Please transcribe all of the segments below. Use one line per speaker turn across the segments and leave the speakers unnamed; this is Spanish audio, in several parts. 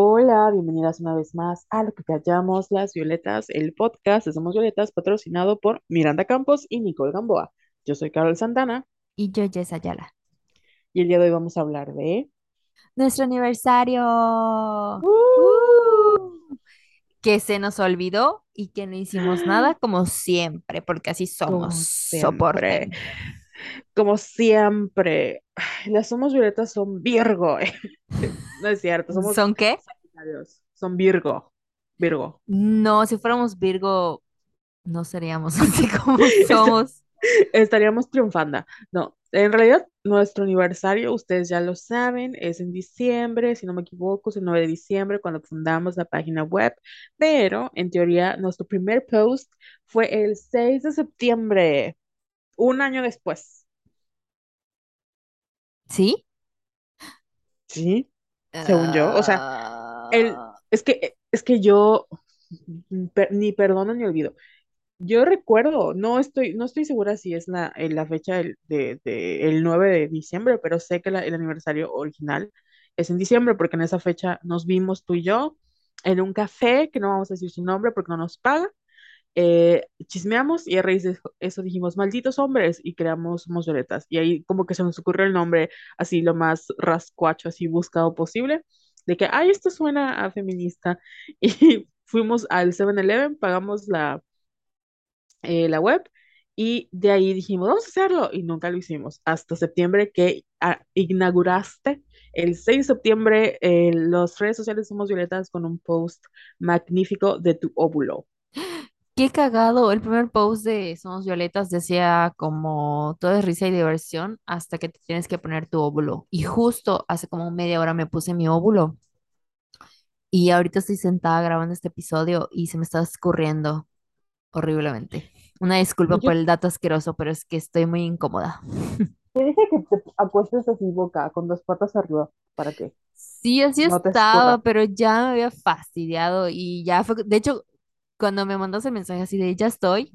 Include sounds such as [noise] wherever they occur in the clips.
Hola, bienvenidas una vez más a lo que callamos las violetas, el podcast de Somos Violetas, patrocinado por Miranda Campos y Nicole Gamboa. Yo soy Carol Santana
Y yo, Jess Ayala.
y el día de hoy vamos a hablar de...
Nuestro aniversario.
¡Uh!
¡Uh! Que se nos olvidó y que no hicimos [gasps] nada como siempre, porque así somos.
Siempre. Como siempre, las Somos Violetas son Virgo. [laughs] No es cierto, somos
¿Son qué?
Son Virgo, Virgo.
No, si fuéramos Virgo, no seríamos [laughs] así [laughs] como somos.
Estaríamos triunfando. No, en realidad nuestro aniversario, ustedes ya lo saben, es en diciembre, si no me equivoco, es el 9 de diciembre cuando fundamos la página web, pero en teoría nuestro primer post fue el 6 de septiembre, un año después.
¿Sí?
Sí, según yo. O sea, el,
Ah,
es que, es que yo per- ni perdono ni olvido. Yo recuerdo, no estoy, no estoy segura si es la, eh, la fecha del- de, de- el 9 de diciembre, pero sé que la- el aniversario original es en diciembre, porque en esa fecha nos vimos tú y yo en un café, que no vamos a decir su nombre porque no nos paga, eh, chismeamos y a raíz de eso dijimos, malditos hombres, y creamos Somos Violetas. Y ahí como que se nos ocurrió el nombre así lo más rascuacho, así buscado posible, de que, ay, esto suena a feminista. [laughs] Y fuimos al 7-Eleven, pagamos la eh, la web y de ahí dijimos, vamos a hacerlo y nunca lo hicimos hasta septiembre que ah, inauguraste el 6 de septiembre eh, las redes sociales Somos Violetas con un post magnífico de tu óvulo.
Qué cagado. El primer post de Somos Violetas decía como todo es risa y diversión hasta que te tienes que poner tu óvulo. Y justo hace como media hora me puse mi óvulo. Y ahorita estoy sentada grabando este episodio y se me está escurriendo horriblemente. Una disculpa por el dato asqueroso, pero es que estoy muy incómoda. [laughs]
te dije que te acuestes así boca, con dos patas arriba, para que
Sí, así
no
estaba, pero ya me había fastidiado y ya fue, de hecho, cuando me mandaste el mensaje así de ya estoy,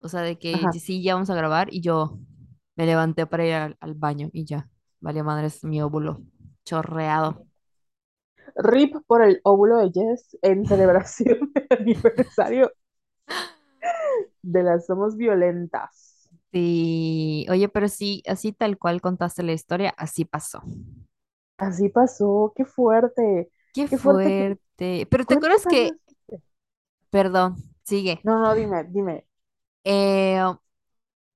o sea, de que
Ajá.
sí, ya vamos a grabar y yo me levanté para ir al, al baño y ya, vale madres, mi óvulo chorreado.
RIP por el óvulo de Jess en celebración [laughs] del aniversario de las Somos Violentas.
Sí, oye, pero sí, así tal cual contaste la historia, así pasó.
Así pasó, qué fuerte,
Qué
qué fuerte.
fuerte. Pero ¿te
¿Cuántos
acuerdas
años?
que, perdón, sigue,
No, no, dime, dime.
eh,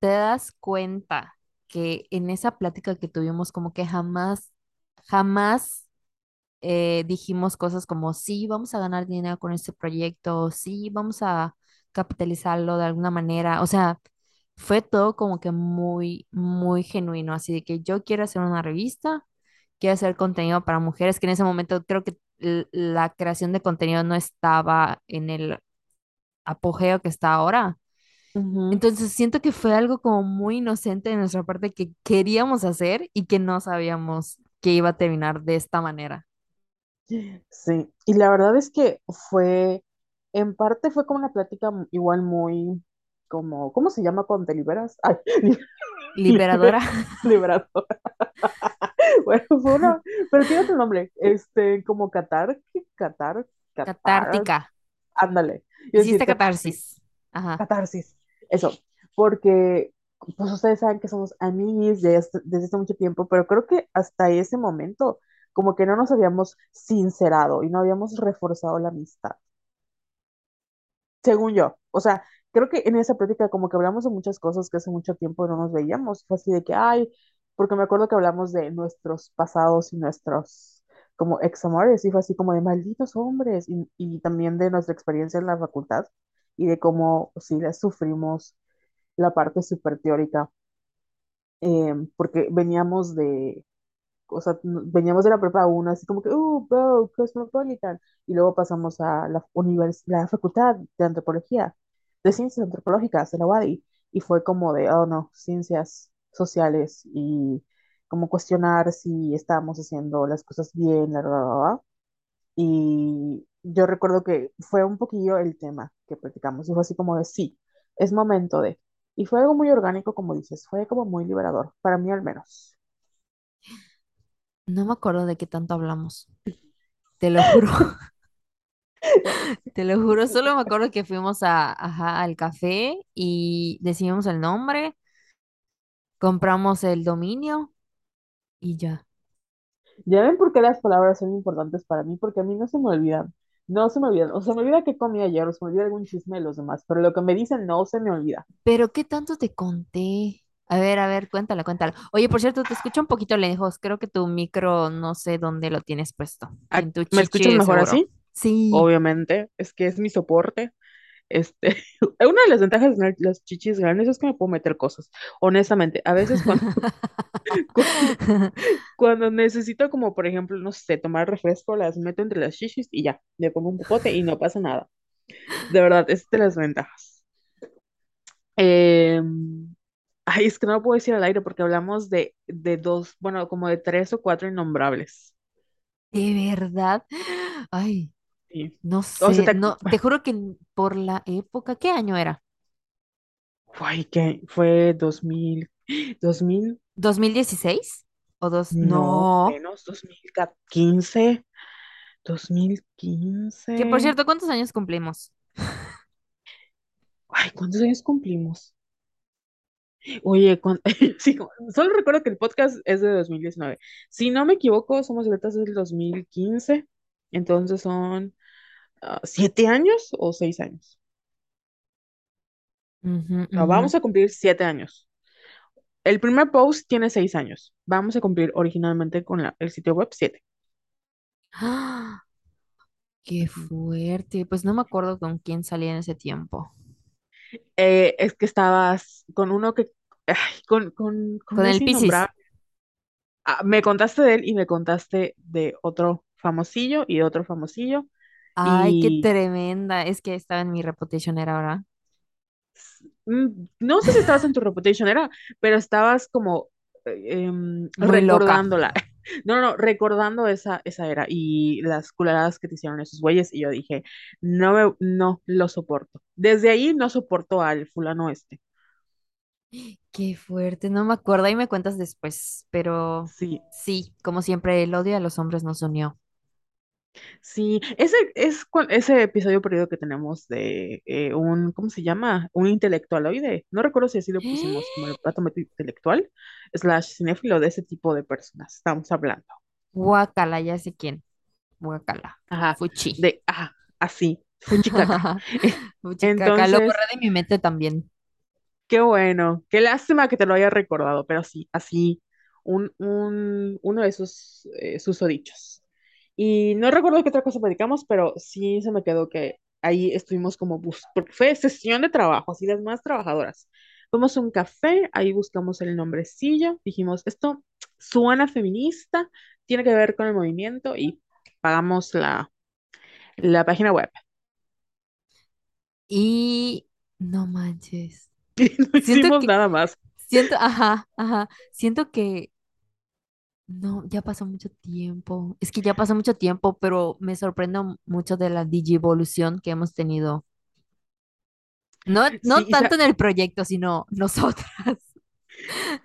te das cuenta que en esa plática que tuvimos como que jamás, jamás eh, dijimos cosas como, sí, vamos a ganar dinero con este proyecto, sí, vamos a capitalizarlo de alguna manera. O sea, fue todo como que muy, muy genuino, así de que yo quiero hacer una revista, quiero hacer contenido para mujeres, que en ese momento creo que la creación de contenido no estaba en el apogeo que está ahora. Entonces siento que fue algo como muy inocente de nuestra parte que queríamos hacer y que no sabíamos que iba a terminar de esta manera.
Sí, y la verdad es que fue, en parte fue como una plática igual muy, como, ¿cómo se llama cuando te liberas? Ay, [laughs]
Liberadora, [laughs]
liberador. [laughs] Bueno, fue una, pero tiene otro nombre, este, como catar, catar, catar,
catártica.
ándale, yo
Hiciste
catarsis,
catarsis. Ajá.
catarsis, eso, porque, pues ustedes saben que somos amigos desde, desde hace mucho tiempo, pero creo que hasta ese momento, como que no nos habíamos sincerado y no habíamos reforzado la amistad. según yo. O sea, creo que en esa plática como que hablamos de muchas cosas que hace mucho tiempo no nos veíamos. Fue así de que, ay, porque me acuerdo que hablamos de nuestros pasados y nuestros como ex amores y fue así como de malditos hombres y, y también de nuestra experiencia en la facultad y de cómo sí les sufrimos la parte súper teórica eh, porque veníamos de, o sea, veníamos de la prepa 1, así como que, uh, wow, Cosmopolitan, y luego pasamos a la, univers la facultad de antropología, de ciencias antropológicas, de la UADY, y fue como de, oh no, ciencias sociales, y como cuestionar si estábamos haciendo las cosas bien, la, la, la. Y yo recuerdo que fue un poquillo el tema que platicamos, y fue así como de, sí, es momento de, y fue algo muy orgánico, como dices, fue como muy liberador, para mí al menos.
No me acuerdo de qué tanto hablamos. te lo juro, [laughs] te lo juro, solo me acuerdo que fuimos a, ajá, al café y decidimos el nombre, compramos el dominio y ya.
Ya ven por qué las palabras son importantes para mí, porque a mí no se me olvidan. No se me olvidan. O se me olvida qué comí ayer, o se me olvida algún chisme de los demás, pero lo que me dicen no se me olvida.
Pero ¿qué tanto te conté? A ver, a ver, cuéntala, cuéntala. Oye, por cierto, te escucho un poquito lejos. Creo que tu micro, no sé dónde lo tienes puesto.
Ah,
En tu
¿Me escuchas mejor
seguro.
así?
Sí.
Obviamente, es que es mi soporte. Este, [laughs] una de las ventajas de tener las chichis grandes es que me puedo meter cosas. Honestamente, a veces cuando, [laughs] cuando, [laughs] cuando necesito como, por ejemplo, no sé, tomar refresco, las meto entre las chichis y ya, le pongo un popote y no pasa nada. De verdad, es de las ventajas. Em, ay, es que no lo puedo decir al aire porque hablamos de, de dos, bueno, como de tres o cuatro innombrables.
¿De verdad? Ay,
Sí.
no
O sea,
sé.
te,
No, te [laughs] juro que por la época, ¿qué año era?
ay, que fue dos mil dos mil
¿Dos mil dieciséis ¿O dos?
no,
No.
menos, dos mil quince dos mil
Que por cierto, ¿cuántos años cumplimos?
Ay, ¿cuántos años cumplimos? Oye, [laughs] sí, solo recuerdo que el podcast es de dos mil diecinueve Si no me equivoco, Somos Letras del dos mil quince Entonces son siete años o seis años. No, vamos a cumplir siete años. El primer post tiene seis años. Vamos a cumplir originalmente con la- el sitio web siete.
¡Ah! [gasps] Qué fuerte. Pues no me acuerdo con quién salí en ese tiempo.
Eh, es que estabas con uno que, ay, con, con, con
Con el Piscis.
Ah, me contaste de él y me contaste de otro famosillo y de otro famosillo.
Ay, qué
Y
tremenda. Es que estaba en mi Reputation era ahora.
mm, no sé si estabas en tu reputation era, pero estabas como eh, em,
Muy loca.
recordándola. [laughs] No, no, recordando esa, esa era y las culeradas que te hicieron esos güeyes. Y yo dije, no me, no lo soporto. Desde ahí no soporto al fulano este.
Qué fuerte. No me acuerdo. Ahí me cuentas después. Pero
Sí,
sí, como siempre, el odio a los hombres nos unió.
Sí. Ese es cu- ese episodio perdido que tenemos de eh, un, ¿cómo se llama? Un intelectualoide. No recuerdo si así lo pusimos, como el plato intelectual, slash cinéfilo de ese tipo de personas. Estamos hablando.
Guacala, ya sé quién. Guacala.
Ajá,
Fuchi.
de, ajá, así, fuchicaca. [laughs]
Fuchi caca. Lo borré
Entonces,
de mi mente también.
qué bueno, qué lástima que te lo haya recordado, pero sí, así, un, un, uno de esos eh, susodichos. Y no recuerdo qué otra cosa platicamos, pero sí se me quedó que ahí estuvimos como bus, porque fue sesión de trabajo, así las más trabajadoras. Fuimos a un café, ahí buscamos el nombrecillo, dijimos, esto suena feminista, tiene que ver con el movimiento y pagamos la, la página web.
Y no manches. [laughs]
No hicimos
que,
nada más.
siento, ajá, ajá. Siento que No, ya pasó mucho tiempo. Es que ya pasó mucho tiempo, pero me sorprendo mucho de la digivolución que hemos tenido. No,
Sí,
no tanto en el proyecto, sino nosotras.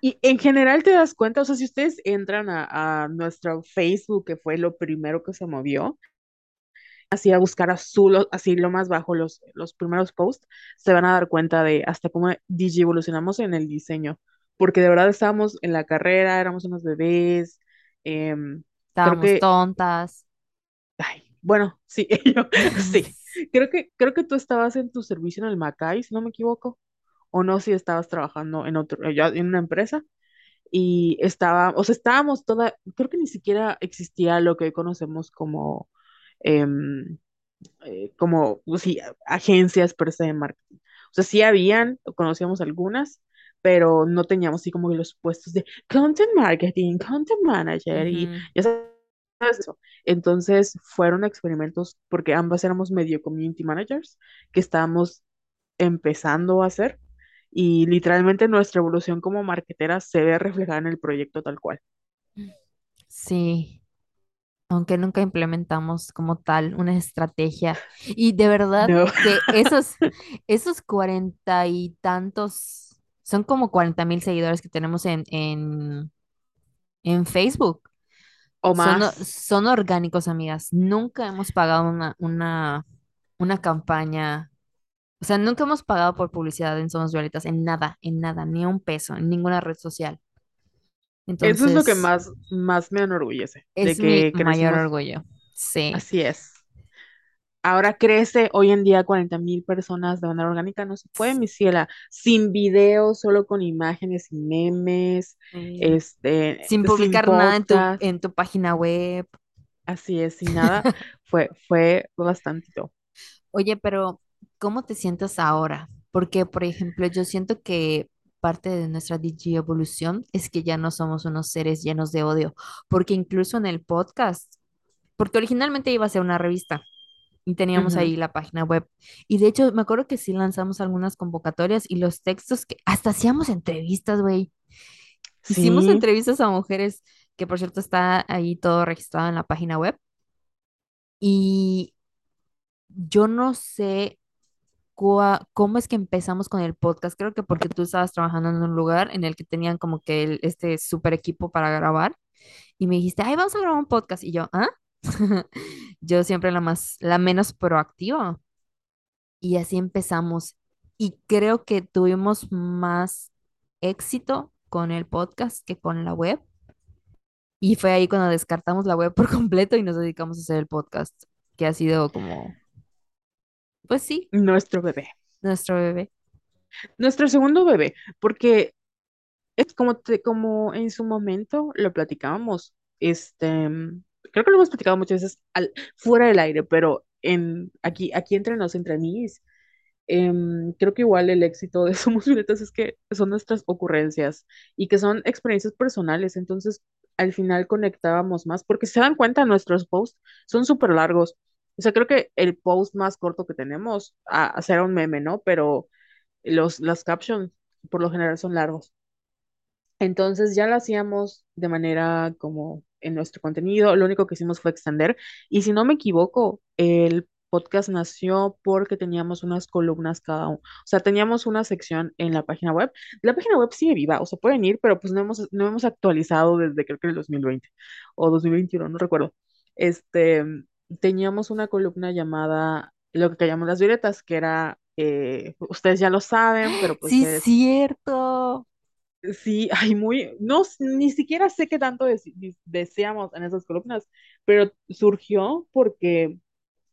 y en general te das cuenta, o sea, si ustedes entran a, a nuestro Facebook, que fue lo primero que se movió, así a buscar azul, así lo más bajo, los, los primeros posts, se van a dar cuenta de hasta cómo evolucionamos en el diseño, porque de verdad estábamos en la carrera, éramos unos bebés, em,
Estábamos
que,
tontas.
ay, bueno, sí, [laughs] yo, sí, [laughs] creo que, creo que tú estabas en tu servicio en el Macay, si no me equivoco, o no si estabas trabajando en otro, ya en una empresa. y estaba, o sea, estábamos toda, creo que ni siquiera existía lo que hoy conocemos como, em, eh, como, pues sí, agencias per se de marketing. O sea, sí habían, conocíamos algunas, pero no teníamos así como que los puestos de content marketing, content manager y ya sabes eso. Entonces fueron experimentos porque ambas éramos medio community managers que estábamos empezando a hacer y literalmente nuestra evolución como marketera se ve reflejada en el proyecto tal cual.
Sí, aunque nunca implementamos como tal una estrategia. Y de verdad
No.
que [laughs] esos, esos cuarenta y tantos, son como cuarenta mil seguidores que tenemos en, en, en Facebook.
o
Son,
más.
son orgánicos, amigas. Nunca hemos pagado una, una, una campaña. O sea, nunca hemos pagado por publicidad en Somos Violetas, en nada, en nada, ni un peso, en ninguna red social.
Eso es lo que
Entonces,
más, más me enorgullece, de
es mi
que
mayor orgullo. Sí.
así es. Ahora crece hoy en día 40 mil personas de manera orgánica, no se puede, mi ciela, sin videos, solo con imágenes y memes,
Sí.
este,
Sin
sin
publicar nada en tu, en tu página web.
así es, sin nada, [laughs] fue, fue bastantito.
Oye, pero ¿cómo te sientes ahora? Porque, por ejemplo, yo siento que parte de nuestra DG evolución es que ya no somos unos seres llenos de odio, porque incluso en el podcast, porque originalmente iba a ser una revista y teníamos
Ujú,
ahí la página web. Y de hecho, me acuerdo que sí lanzamos algunas convocatorias y los textos que hasta hacíamos entrevistas, güey. Hicimos
Sí,
entrevistas a mujeres, que por cierto está ahí todo registrado en la página web. Y yo no sé cómo es que empezamos con el podcast. Creo que porque tú estabas trabajando en un lugar en el que tenían como que el- este super equipo para grabar y me dijiste, ay, vamos a grabar un podcast. Y yo, ¿ah? [laughs] Yo siempre la más, la menos proactiva. Y así empezamos. Y creo que tuvimos más éxito con el podcast que con la web. Y fue ahí cuando descartamos la web [laughs] por completo y nos dedicamos a hacer el podcast, que ha sido como, pues sí,
nuestro bebé,
nuestro bebé.
nuestro segundo bebé, porque es como, te, como en su momento lo platicábamos, este, creo que lo hemos platicado muchas veces al, fuera del aire, pero en, aquí, aquí entre nos, entre mí Em, creo que igual el éxito de [laughs] Somos Violetas es que son nuestras ocurrencias y que son experiencias personales, entonces al final conectábamos más, porque si se dan cuenta, nuestros posts son súper largos. O sea, creo que el post más corto que tenemos, a, a será un meme, ¿no? Pero los, las captions por lo general son largos. Entonces ya lo hacíamos de manera como en nuestro contenido, lo único que hicimos fue extender. Y si no me equivoco, el podcast nació porque teníamos unas columnas cada uno. O sea, teníamos una sección en la página web. La página web sigue viva, o sea, pueden ir, pero pues no hemos, no hemos actualizado desde creo que el 2020 o 2021, no recuerdo. Este, teníamos una columna llamada lo que llamamos las violetas, que era, eh, ustedes ya lo saben, pero pues
Sí,
es
cierto.
Sí, hay muy, no, ni siquiera sé qué tanto deseamos en esas columnas, pero surgió porque,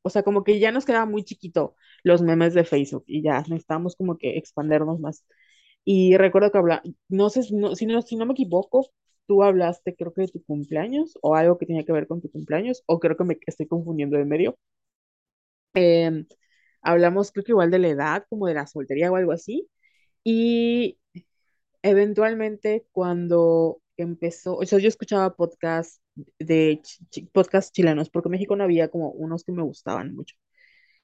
o sea, como que ya nos quedaba muy chiquito los memes de Facebook y ya necesitábamos como que expandernos más. Y recuerdo que habla, no sé, si no, si no, si no me equivoco, tú hablaste creo que de tu cumpleaños o algo que tenía que ver con tu cumpleaños, o creo que me estoy confundiendo de medio. Em, hablamos creo que igual de la edad, como de la soltería o algo así. Y Eventualmente, cuando empezó, o sea, yo escuchaba podcasts de chi- podcasts chilenos, porque en México no había como unos que me gustaban mucho.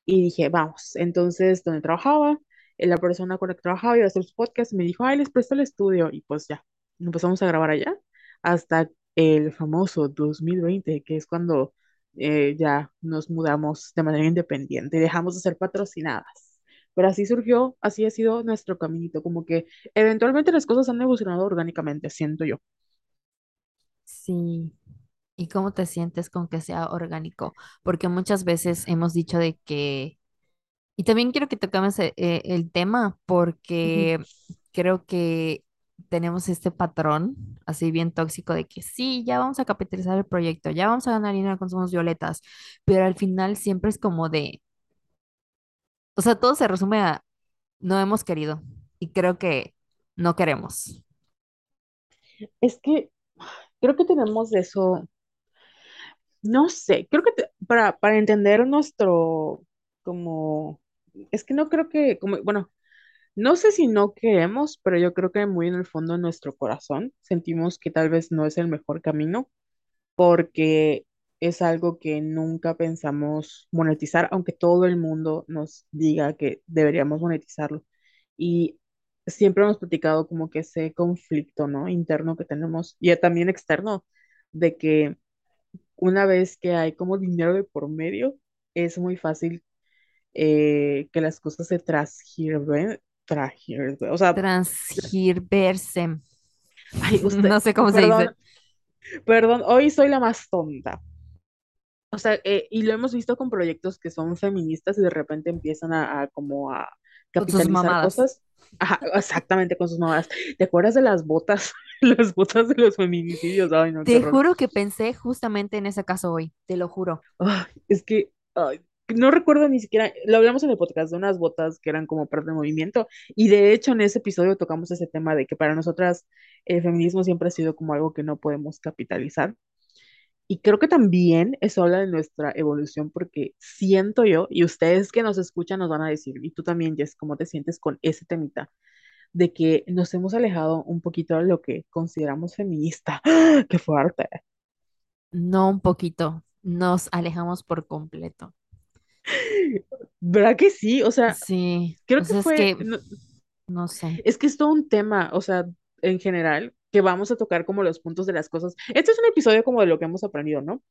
Y dije, vamos. Entonces, donde trabajaba, eh, la persona con la que trabajaba iba a hacer su podcast y me dijo, ay, les presto el estudio. Y pues ya, empezamos a grabar allá hasta el famoso 2020, que es cuando eh, ya nos mudamos de manera independiente y dejamos de ser patrocinadas. Pero así surgió, así ha sido nuestro caminito, como que eventualmente las cosas han evolucionado orgánicamente, siento yo.
Sí. ¿Y cómo te sientes con que sea orgánico? Porque muchas veces hemos dicho de que, y también quiero que toquemos e- e- el tema porque creo que tenemos este patrón así bien tóxico de que sí, ya vamos a capitalizar el proyecto, ya vamos a ganar dinero con Somos Violetas, pero al final siempre es como de, o sea, todo se resume a no hemos querido y creo que no queremos.
Es que creo que tenemos eso No sé, creo que para, para entender nuestro, como, es que no creo que, como, bueno, no sé si no queremos, pero yo creo que muy en el fondo de nuestro corazón sentimos que tal vez no es el mejor camino porque es algo que nunca pensamos monetizar, aunque todo el mundo nos diga que deberíamos monetizarlo. Y siempre hemos platicado como que ese conflicto, ¿no? Interno que tenemos y también externo, de que una vez que hay como dinero de por medio, es muy fácil eh, que las cosas se transgirven, transgirven, o sea,
Transgirverse.
ay, [laughs] usted,
No sé cómo se dice.
Perdón, hoy soy la más tonta. O sea, eh, y lo hemos visto con proyectos que son feministas y de repente empiezan a, a como a
Con sus
capitalizar cosas. Ajá, exactamente con sus mamadas. ¿Te acuerdas de las botas? [laughs] Las botas de los feminicidios. Ay, no,
Te juro que pensé justamente en ese caso hoy, te lo juro.
Es que no recuerdo ni siquiera, lo hablamos en el podcast de unas botas que eran como parte del movimiento y de hecho en ese episodio tocamos ese tema de que para nosotras el feminismo siempre ha sido como algo que no podemos capitalizar. Y creo que también eso habla de nuestra evolución porque siento yo, y ustedes que nos escuchan nos van a decir, y tú también, Jess, ¿cómo te sientes con ese temita? De que nos hemos alejado un poquito de lo que consideramos feminista. ¡Ah! [gasps] ¡Qué fuerte!
No un poquito, nos alejamos por completo.
¿Verdad que sí? O sea,
Sí,
creo
o
que
sea, es
fue,
que,
no,
no sé.
es que es todo un tema, o sea, en general, que vamos a tocar como los puntos de las cosas. Este es un episodio como de lo que hemos aprendido, ¿no?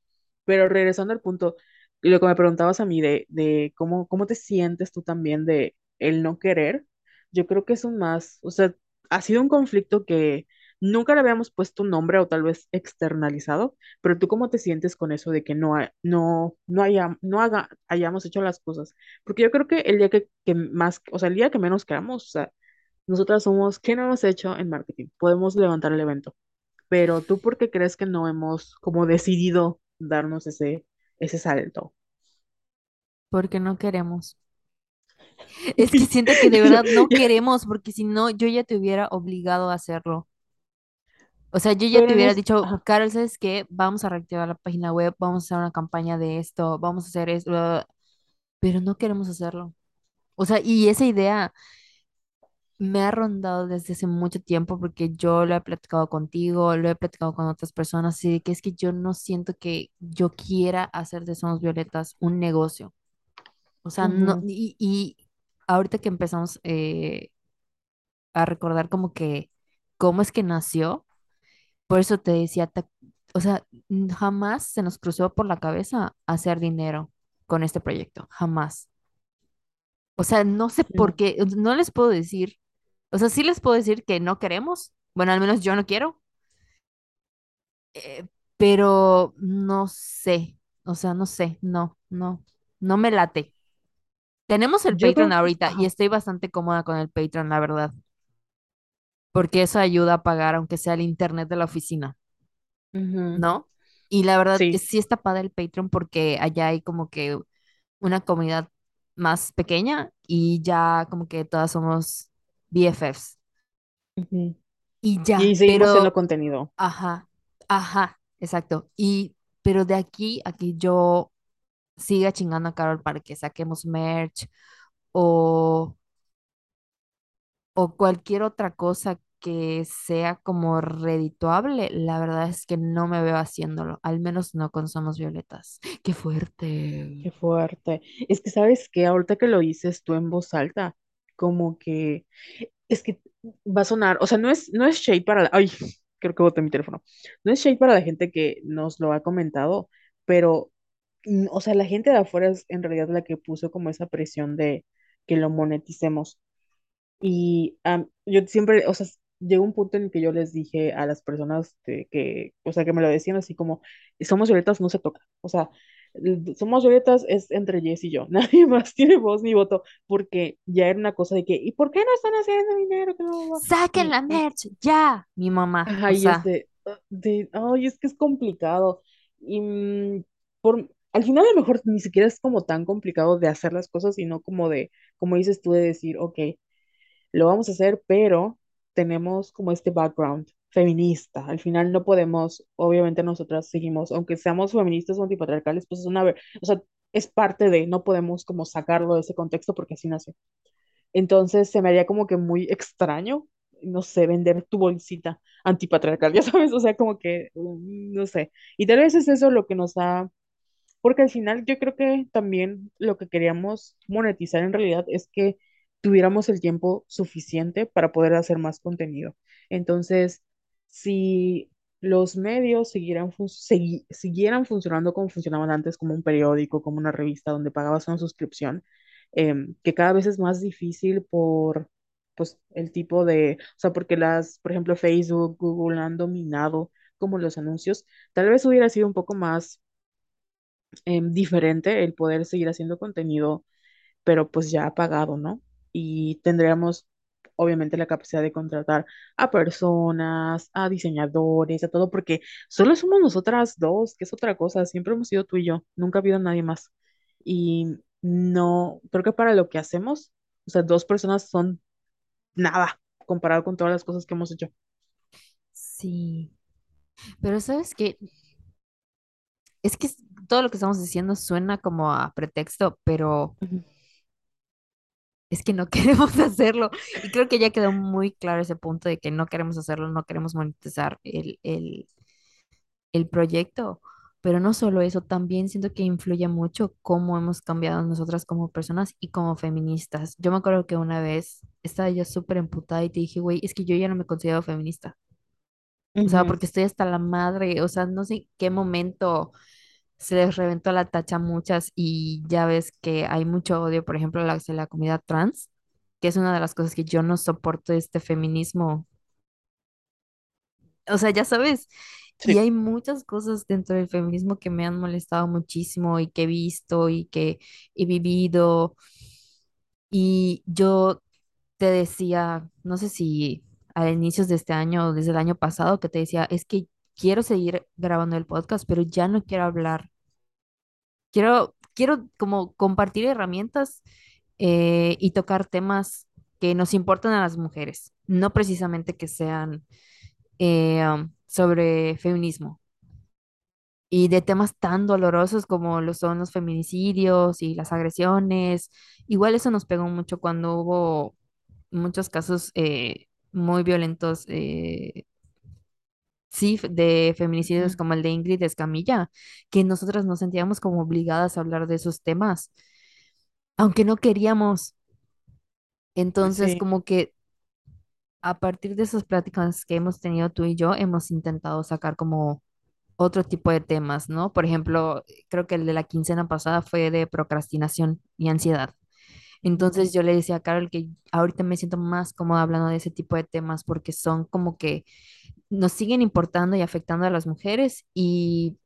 Pero regresando al punto, lo que me preguntabas a mí de, de cómo, cómo te sientes tú también de el no querer, yo creo que es un más, o sea, ha sido un conflicto que nunca le habíamos puesto un nombre o tal vez externalizado, pero tú cómo te sientes con eso de que no, no, no, haya, no haga, hayamos hecho las cosas, porque yo creo que el día que, que más, o sea, el día que menos queramos, o sea, nosotras somos, ¿qué no hemos hecho en marketing? Podemos levantar el evento pero tú por qué crees que no hemos como decidido darnos ese, ese salto?
Porque no queremos. [laughs] Es que siento que de verdad no queremos, porque si no, yo ya te hubiera obligado a hacerlo. O sea, yo ya
Pero
te hubiera
es,
dicho, Carol, ¿sabes qué? Vamos a reactivar la página web, vamos a hacer una campaña de esto, vamos a hacer esto, bla, bla, bla", pero no queremos hacerlo. O sea, y esa idea me ha rondado desde hace mucho tiempo porque yo lo he platicado contigo, lo he platicado con otras personas, así que es que yo no siento que yo quiera hacer de Somos Violetas un negocio. O sea, no, y, y ahorita que empezamos eh, a recordar como que cómo es que nació, por eso te decía, o sea, jamás se nos cruzó por la cabeza hacer dinero con este proyecto, jamás. O sea, no sé por qué, no les puedo decir, o sea, sí les puedo decir que no queremos, bueno, al menos yo no quiero, eh, pero no sé, o sea, no sé, no, no, no me late. Tenemos el
Yo
Patreon
creo que,
ahorita y estoy bastante cómoda con el Patreon, la verdad, porque eso ayuda a pagar, aunque sea el internet de la oficina, ¿no? Y la verdad,
sí,
es- sí está padre el Patreon porque allá hay como que una comunidad más pequeña y ya como que todas somos BFFs. Y
Y
ya,
seguimos siendo
pero,
contenido.
ajá, ajá, exacto. Y, pero de aquí a que yo siga chingando a Carol para que saquemos merch o, o cualquier otra cosa que sea como redituable, la verdad es que no me veo haciéndolo, al menos no con Somos Violetas. ¡Qué fuerte!
Qué fuerte. Es que, ¿sabes qué? Ahorita que lo dices tú en voz alta, como que, es que va a sonar, o sea, no es, no es shade para la, ay, creo que boté mi teléfono. No es shade para la gente que nos lo ha comentado, pero mm, o sea, la gente de afuera es en realidad la que puso como esa presión de que lo moneticemos. Y am, yo siempre, o sea, llegó un punto en el que yo les dije a las personas que, que, o sea, que me lo decían así como, somos violetas, no se toca. O sea, somos violetas es entre Jess y yo. [laughs] Nadie más tiene voz ni voto, porque ya era una cosa de que, ¿y por qué no están haciendo dinero? No, no, no?".
¡Saquen la merch! ¡Ya! Mi mamá,
Ajá,
o
y es
sea,
de, ah, de, ay, es que es complicado. Y mm, por, al final a lo mejor ni siquiera es como tan complicado de hacer las cosas, sino como de, como dices tú, de decir, ok, lo vamos a hacer, pero tenemos como este background feminista. Al final no podemos, obviamente nosotras seguimos, aunque seamos feministas antipatriarcales, pues es una, o sea, es parte de, no podemos como sacarlo de ese contexto porque así nació. Entonces se me haría como que muy extraño, no sé, vender tu bolsita antipatriarcal, [laughs] ya sabes, o sea, como que, mm, no sé. Y tal vez es eso lo que nos ha, porque al final yo creo que también lo que queríamos monetizar en realidad es que tuviéramos el tiempo suficiente para poder hacer más contenido. Entonces, si los medios siguieran, fun- siguieran funcionando como funcionaban antes, como un periódico, como una revista donde pagabas una suscripción, em, que cada vez es más difícil por pues el tipo de, o sea, porque las, por ejemplo, Facebook, Google han dominado como los anuncios. Tal vez hubiera sido un poco más em, diferente el poder seguir haciendo contenido, pero pues ya pagado, ¿no? Y tendríamos obviamente la capacidad de contratar a personas, a diseñadores, a todo, porque solo somos nosotras dos, que es otra cosa, siempre hemos sido tú y yo, nunca ha habido nadie más. Y no, creo que para lo que hacemos, o sea, dos personas son nada comparado con todas las cosas que hemos hecho.
Sí, pero sabes que es que todo lo que estamos diciendo suena como a pretexto, pero es que no [laughs] queremos hacerlo. Y creo que ya quedó muy claro ese punto de que no queremos hacerlo, no queremos monetizar el, el, el proyecto. Pero no solo eso, también siento que influye mucho cómo hemos cambiado nosotras como personas y como feministas. Yo me acuerdo que una vez estaba yo súper emputada y te dije, güey, es que yo ya no me considero feminista. O sea, porque estoy hasta la madre, o sea, no sé qué momento se les reventó la tacha a muchas y ya ves que hay mucho odio, por ejemplo, hacia la comunidad trans, que es una de las cosas que yo no soporto este feminismo. O sea, ya sabes, y
Sí,
hay muchas cosas dentro del feminismo que me han molestado muchísimo y que he visto y que he vivido. Y yo te decía, no sé si a inicios de este año o desde el año pasado, que te decía, es que quiero seguir grabando el podcast, pero ya no quiero hablar. Quiero, quiero como compartir herramientas eh, y tocar temas que nos importan a las mujeres, no precisamente que sean eh, um, sobre feminismo y de temas tan dolorosos como lo son los feminicidios y las agresiones. Igual eso nos pegó mucho cuando hubo muchos casos eh, muy violentos, eh, sí, de feminicidios como el de Ingrid Escamilla, que nosotras nos sentíamos como obligadas a hablar de esos temas, aunque no queríamos. Entonces,
sí,
como que a partir de esas pláticas que hemos tenido tú y yo, hemos intentado sacar como otro tipo de temas, ¿no? Por ejemplo, creo que el de la quincena pasada fue de procrastinación y ansiedad. Entonces yo le decía a Carol que ahorita me siento más cómoda hablando de ese tipo de temas porque son como que nos siguen importando y afectando a las mujeres y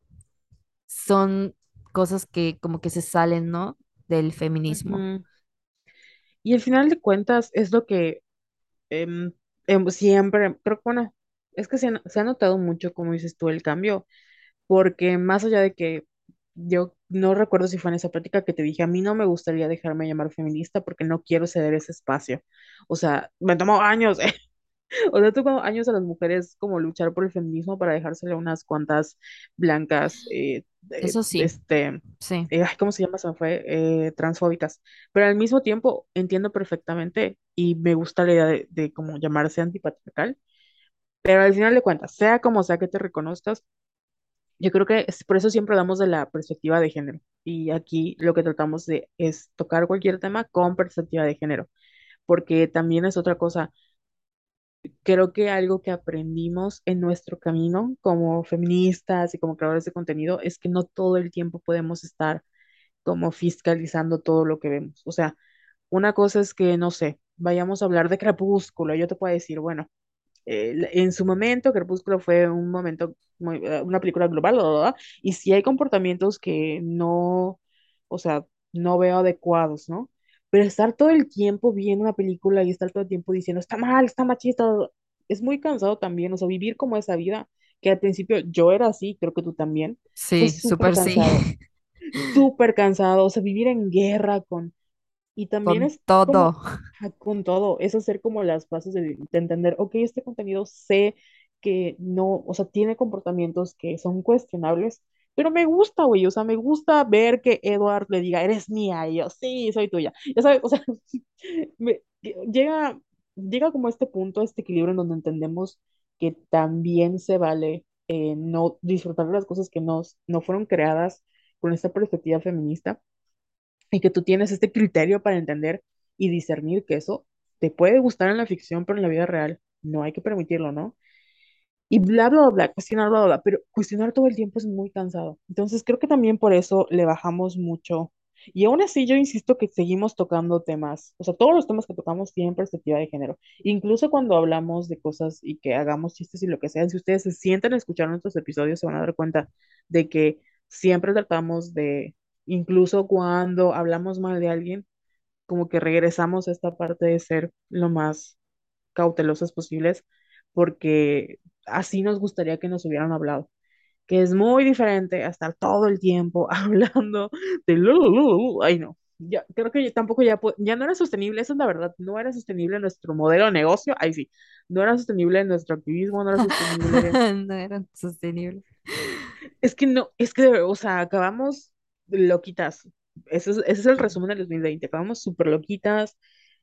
son cosas que como que se salen, ¿no? Del feminismo.
Y al final de cuentas es lo que em, em, siempre, creo que bueno, es que se, se ha notado mucho, como dices tú, el cambio, porque más allá de que yo no recuerdo si fue en esa práctica que te dije, a mí no me gustaría dejarme llamar feminista porque no quiero ceder ese espacio. O sea, me tomó años, [laughs] O sea, tuvo años a las mujeres como luchar por el feminismo para dejársele unas cuantas blancas, eh, de-
Eso sí,
este,
sí,
eh, ay, ¿cómo se llama? Se me fue, eh, transfóbicas. Pero al mismo tiempo entiendo perfectamente y me gusta la idea de, de como llamarse antipatriarcal. Pero al final de cuentas, sea como sea que te reconozcas, yo creo que es- por eso siempre damos de la perspectiva de género. Y aquí lo que tratamos de es tocar cualquier tema con perspectiva de género, porque también es otra cosa Creo que algo que aprendimos en nuestro camino como feministas y como creadores de contenido es que no todo el tiempo podemos estar como fiscalizando todo lo que vemos. O sea, una cosa es que, no sé, vayamos a hablar de Crepúsculo. Yo te puedo decir, bueno, eh, en su momento, Crepúsculo fue un momento, muy, eh, una película global, y si hay comportamientos que no, o sea, no veo adecuados, ¿no? Pero estar todo el tiempo viendo una película y estar todo el tiempo diciendo, está mal, está machista, es muy cansado también, o sea, vivir como esa vida, que al principio yo era así, creo que tú también,
sí,
súper
sí,
cansado, [laughs] súper cansado, o sea, vivir en guerra con y también
con
es
todo.
como, con todo, es hacer como las bases de, de entender, ok, este contenido sé que no, o sea, tiene comportamientos que son cuestionables, pero me gusta, güey, o sea, me gusta ver que Edward le diga, eres mía, y yo, sí, soy tuya. Ya sabes, o sea, [laughs] me- llega, llega como a este punto, a este equilibrio en donde entendemos que también se vale eh, no disfrutar de las cosas que nos, no fueron creadas con esta perspectiva feminista y que tú tienes este criterio para entender y discernir que eso te puede gustar en la ficción, pero en la vida real no hay que permitirlo, ¿no? Y bla, bla, bla, cuestionar, bla, bla, pero cuestionar todo el tiempo es muy cansado. Entonces creo que también por eso le bajamos mucho. Y aún así yo insisto que seguimos tocando temas, o sea, todos los temas que tocamos tienen perspectiva de género. Incluso cuando hablamos de cosas y que hagamos chistes y lo que sea, si ustedes se sienten a escuchar nuestros episodios, se van a dar cuenta de que siempre tratamos de, incluso cuando hablamos mal de alguien, como que regresamos a esta parte de ser lo más cautelosas posibles, porque así nos gustaría que nos hubieran hablado que es muy diferente a estar todo el tiempo [laughs] hablando de lu. ay no, ya creo que tampoco ya ya no era sostenible, esa es la verdad, no era sostenible nuestro modelo de negocio, ahí sí, no era sostenible nuestro activismo, no era sostenible, [laughs]
No era sostenible.
es que no, es que, o sea, acabamos loquitas, ese es, ese es el resumen del 2020, acabamos súper loquitas,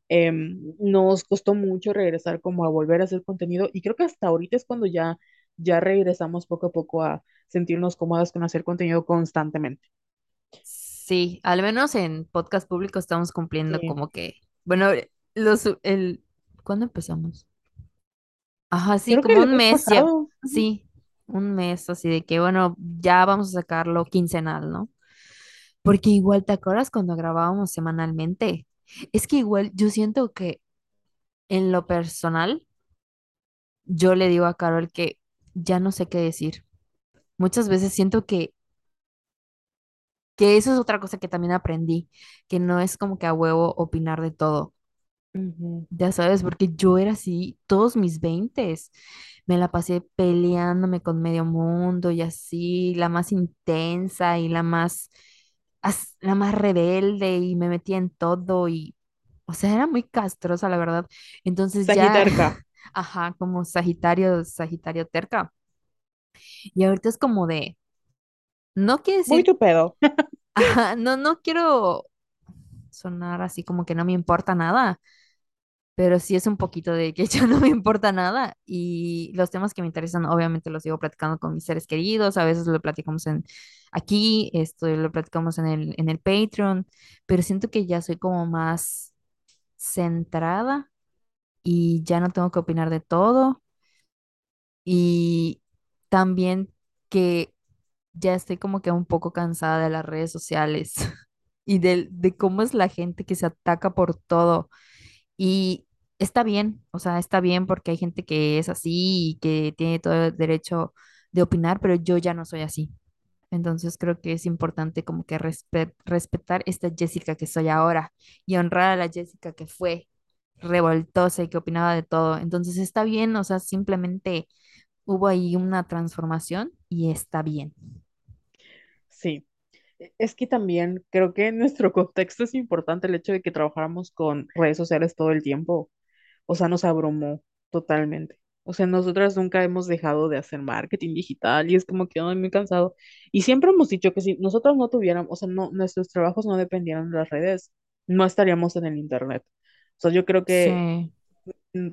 em, nos costó mucho regresar como a volver a hacer contenido y creo que hasta ahorita es cuando ya, ya regresamos poco a poco a sentirnos cómodas con hacer contenido constantemente.
Sí, al menos en podcast público estamos cumpliendo
Sí,
como que, bueno, los, el, ¿cuándo empezamos? Ajá, sí,
creo
como un
mes
ya, sí, un mes así de que, bueno, ya vamos a sacarlo quincenal, ¿no? Porque igual, ¿te acuerdas cuando grabábamos semanalmente? Es que igual yo siento que en lo personal, yo le digo a Carol que ya no sé qué decir. Muchas veces siento que, que eso es otra cosa que también aprendí, que no es como que a huevo opinar de todo. Ya sabes, porque yo era así todos mis veintes. Me la pasé peleándome con medio mundo y así, la más intensa y la más, la más rebelde y me metía en todo y, o sea, era muy castrosa, la verdad. Entonces ya,
Sagitarca, [laughs]
ajá, como Sagitario, Sagitario terca. Y ahorita es como de, no quiere
muy
decir,
tu pedo. [laughs]
ajá, no, no quiero sonar así como que no me importa nada pero sí es un poquito de que [laughs] ya no me importa nada y los temas que me interesan obviamente los sigo platicando con mis seres queridos, a veces lo platicamos en aquí, esto lo platicamos en el, en el Patreon, pero siento que ya soy como más centrada y ya no tengo que opinar de todo y también que ya estoy como que un poco cansada de las redes sociales [laughs] y de, de cómo es la gente que se ataca por todo. Y está bien, o sea, está bien porque hay gente que es así y que tiene todo el derecho de opinar, pero yo ya no soy así. Entonces creo que es importante como que respe- respetar esta Jessica que soy ahora y honrar a la Jessica que fue revoltosa y que opinaba de todo. Entonces está bien, o sea, simplemente hubo ahí una transformación y está bien.
Sí, E- es que también creo que en nuestro [laughs] contexto es importante el hecho de que trabajáramos con redes sociales todo el tiempo. O sea, nos abrumó totalmente. O sea, nosotras nunca hemos dejado de hacer marketing digital y es como que, ay, muy cansado. Y siempre hemos dicho que si nosotros no tuviéramos, o sea, no, nuestros trabajos no dependieran de las redes, no estaríamos en el internet. O sea, yo creo que
Sí.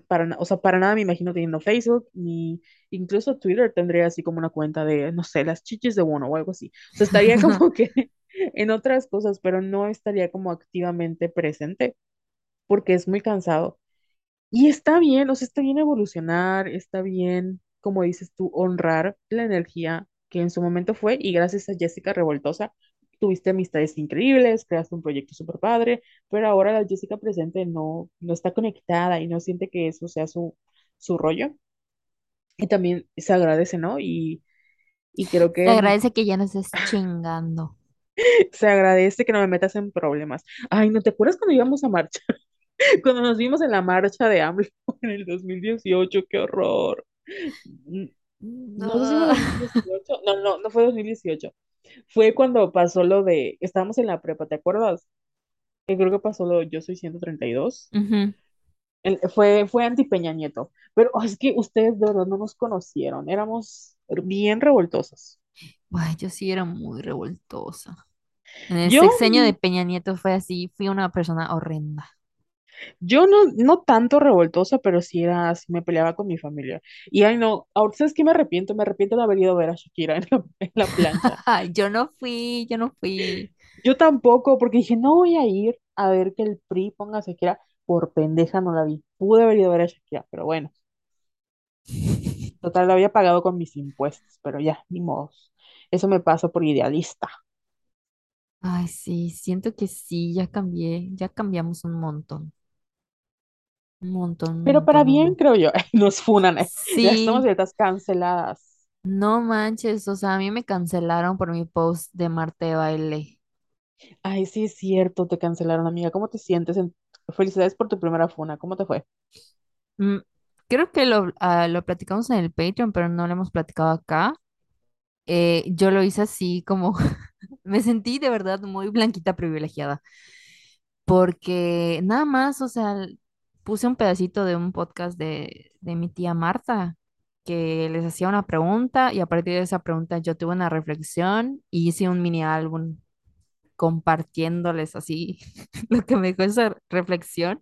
para, o sea, para nada me imagino teniendo Facebook, ni incluso Twitter tendría así como una cuenta de, no sé, las chichis de uno o algo así. O sea, estaría [laughs] como que [laughs] en otras cosas, pero no estaría como activamente presente porque es muy cansado. Y está bien, o sea, está bien evolucionar, está bien, como dices tú, honrar la energía que en su momento fue y gracias a Jessica Revoltosa tuviste amistades increíbles, creaste un proyecto súper padre, pero ahora la Jessica presente no, no está conectada y no siente que eso sea su, su rollo. Y también se agradece, ¿no? Y, y creo
Se
que
agradece que ya no estés chingando. [laughs]
se agradece que no me metas en problemas. Ay, ¿no te acuerdas cuando íbamos a marcha? [laughs] Cuando nos vimos en la marcha de AMLO [laughs] en el 2018, qué horror. No
No.
2018. No, no, no fue 2018. Fue cuando pasó lo de, estábamos en la prepa, ¿te acuerdas? Que creo que pasó lo de Yo soy 132.
Ujú.
El- fue, fue anti Peña Nieto. Pero oh, es que ustedes de verdad no nos conocieron. Éramos bien revoltosos.
Ay, yo sí era muy revoltosa. En el
Yo,
sexenio de Peña Nieto fue así, fui una persona horrenda.
Yo no, no tanto revoltosa, pero sí era, sí me peleaba con mi familia. Y ay no, ahora sabes qué me arrepiento, me arrepiento de haber ido a ver a Shakira en la, en la plancha. [laughs]
Yo no fui, yo no fui.
Yo tampoco, porque dije, no voy a ir a ver que el PRI ponga a Shakira. Por pendeja no la vi. Pude haber ido a ver a Shakira, pero bueno, total, la había pagado con mis impuestos, pero ya, ni modo. Eso me pasó por idealista.
Ay, sí, siento que sí, ya cambié, ya cambiamos un montón, un montón, un
Pero para
montón, un
bien,
montón.
creo yo. [laughs] Nos funan, eh. Ya estamos
Sí,
ahorita canceladas.
no manches, o sea, a mí me cancelaron por mi post de Marte de baile.
Ay, sí es cierto, te cancelaron, amiga. ¿Cómo te sientes? En- Felicidades por tu primera funa. ¿Cómo te fue?
Mm, creo que lo, ah, lo platicamos en el Patreon, pero no lo hemos platicado acá. Eh, yo lo hice así como, [laughs] me sentí de verdad muy blanquita privilegiada, porque nada más, o sea, puse un pedacito de un podcast de, de mi tía Marta, que les hacía una pregunta y a partir de esa pregunta yo tuve una reflexión y hice un mini álbum compartiéndoles así [laughs] lo que me dejó esa reflexión.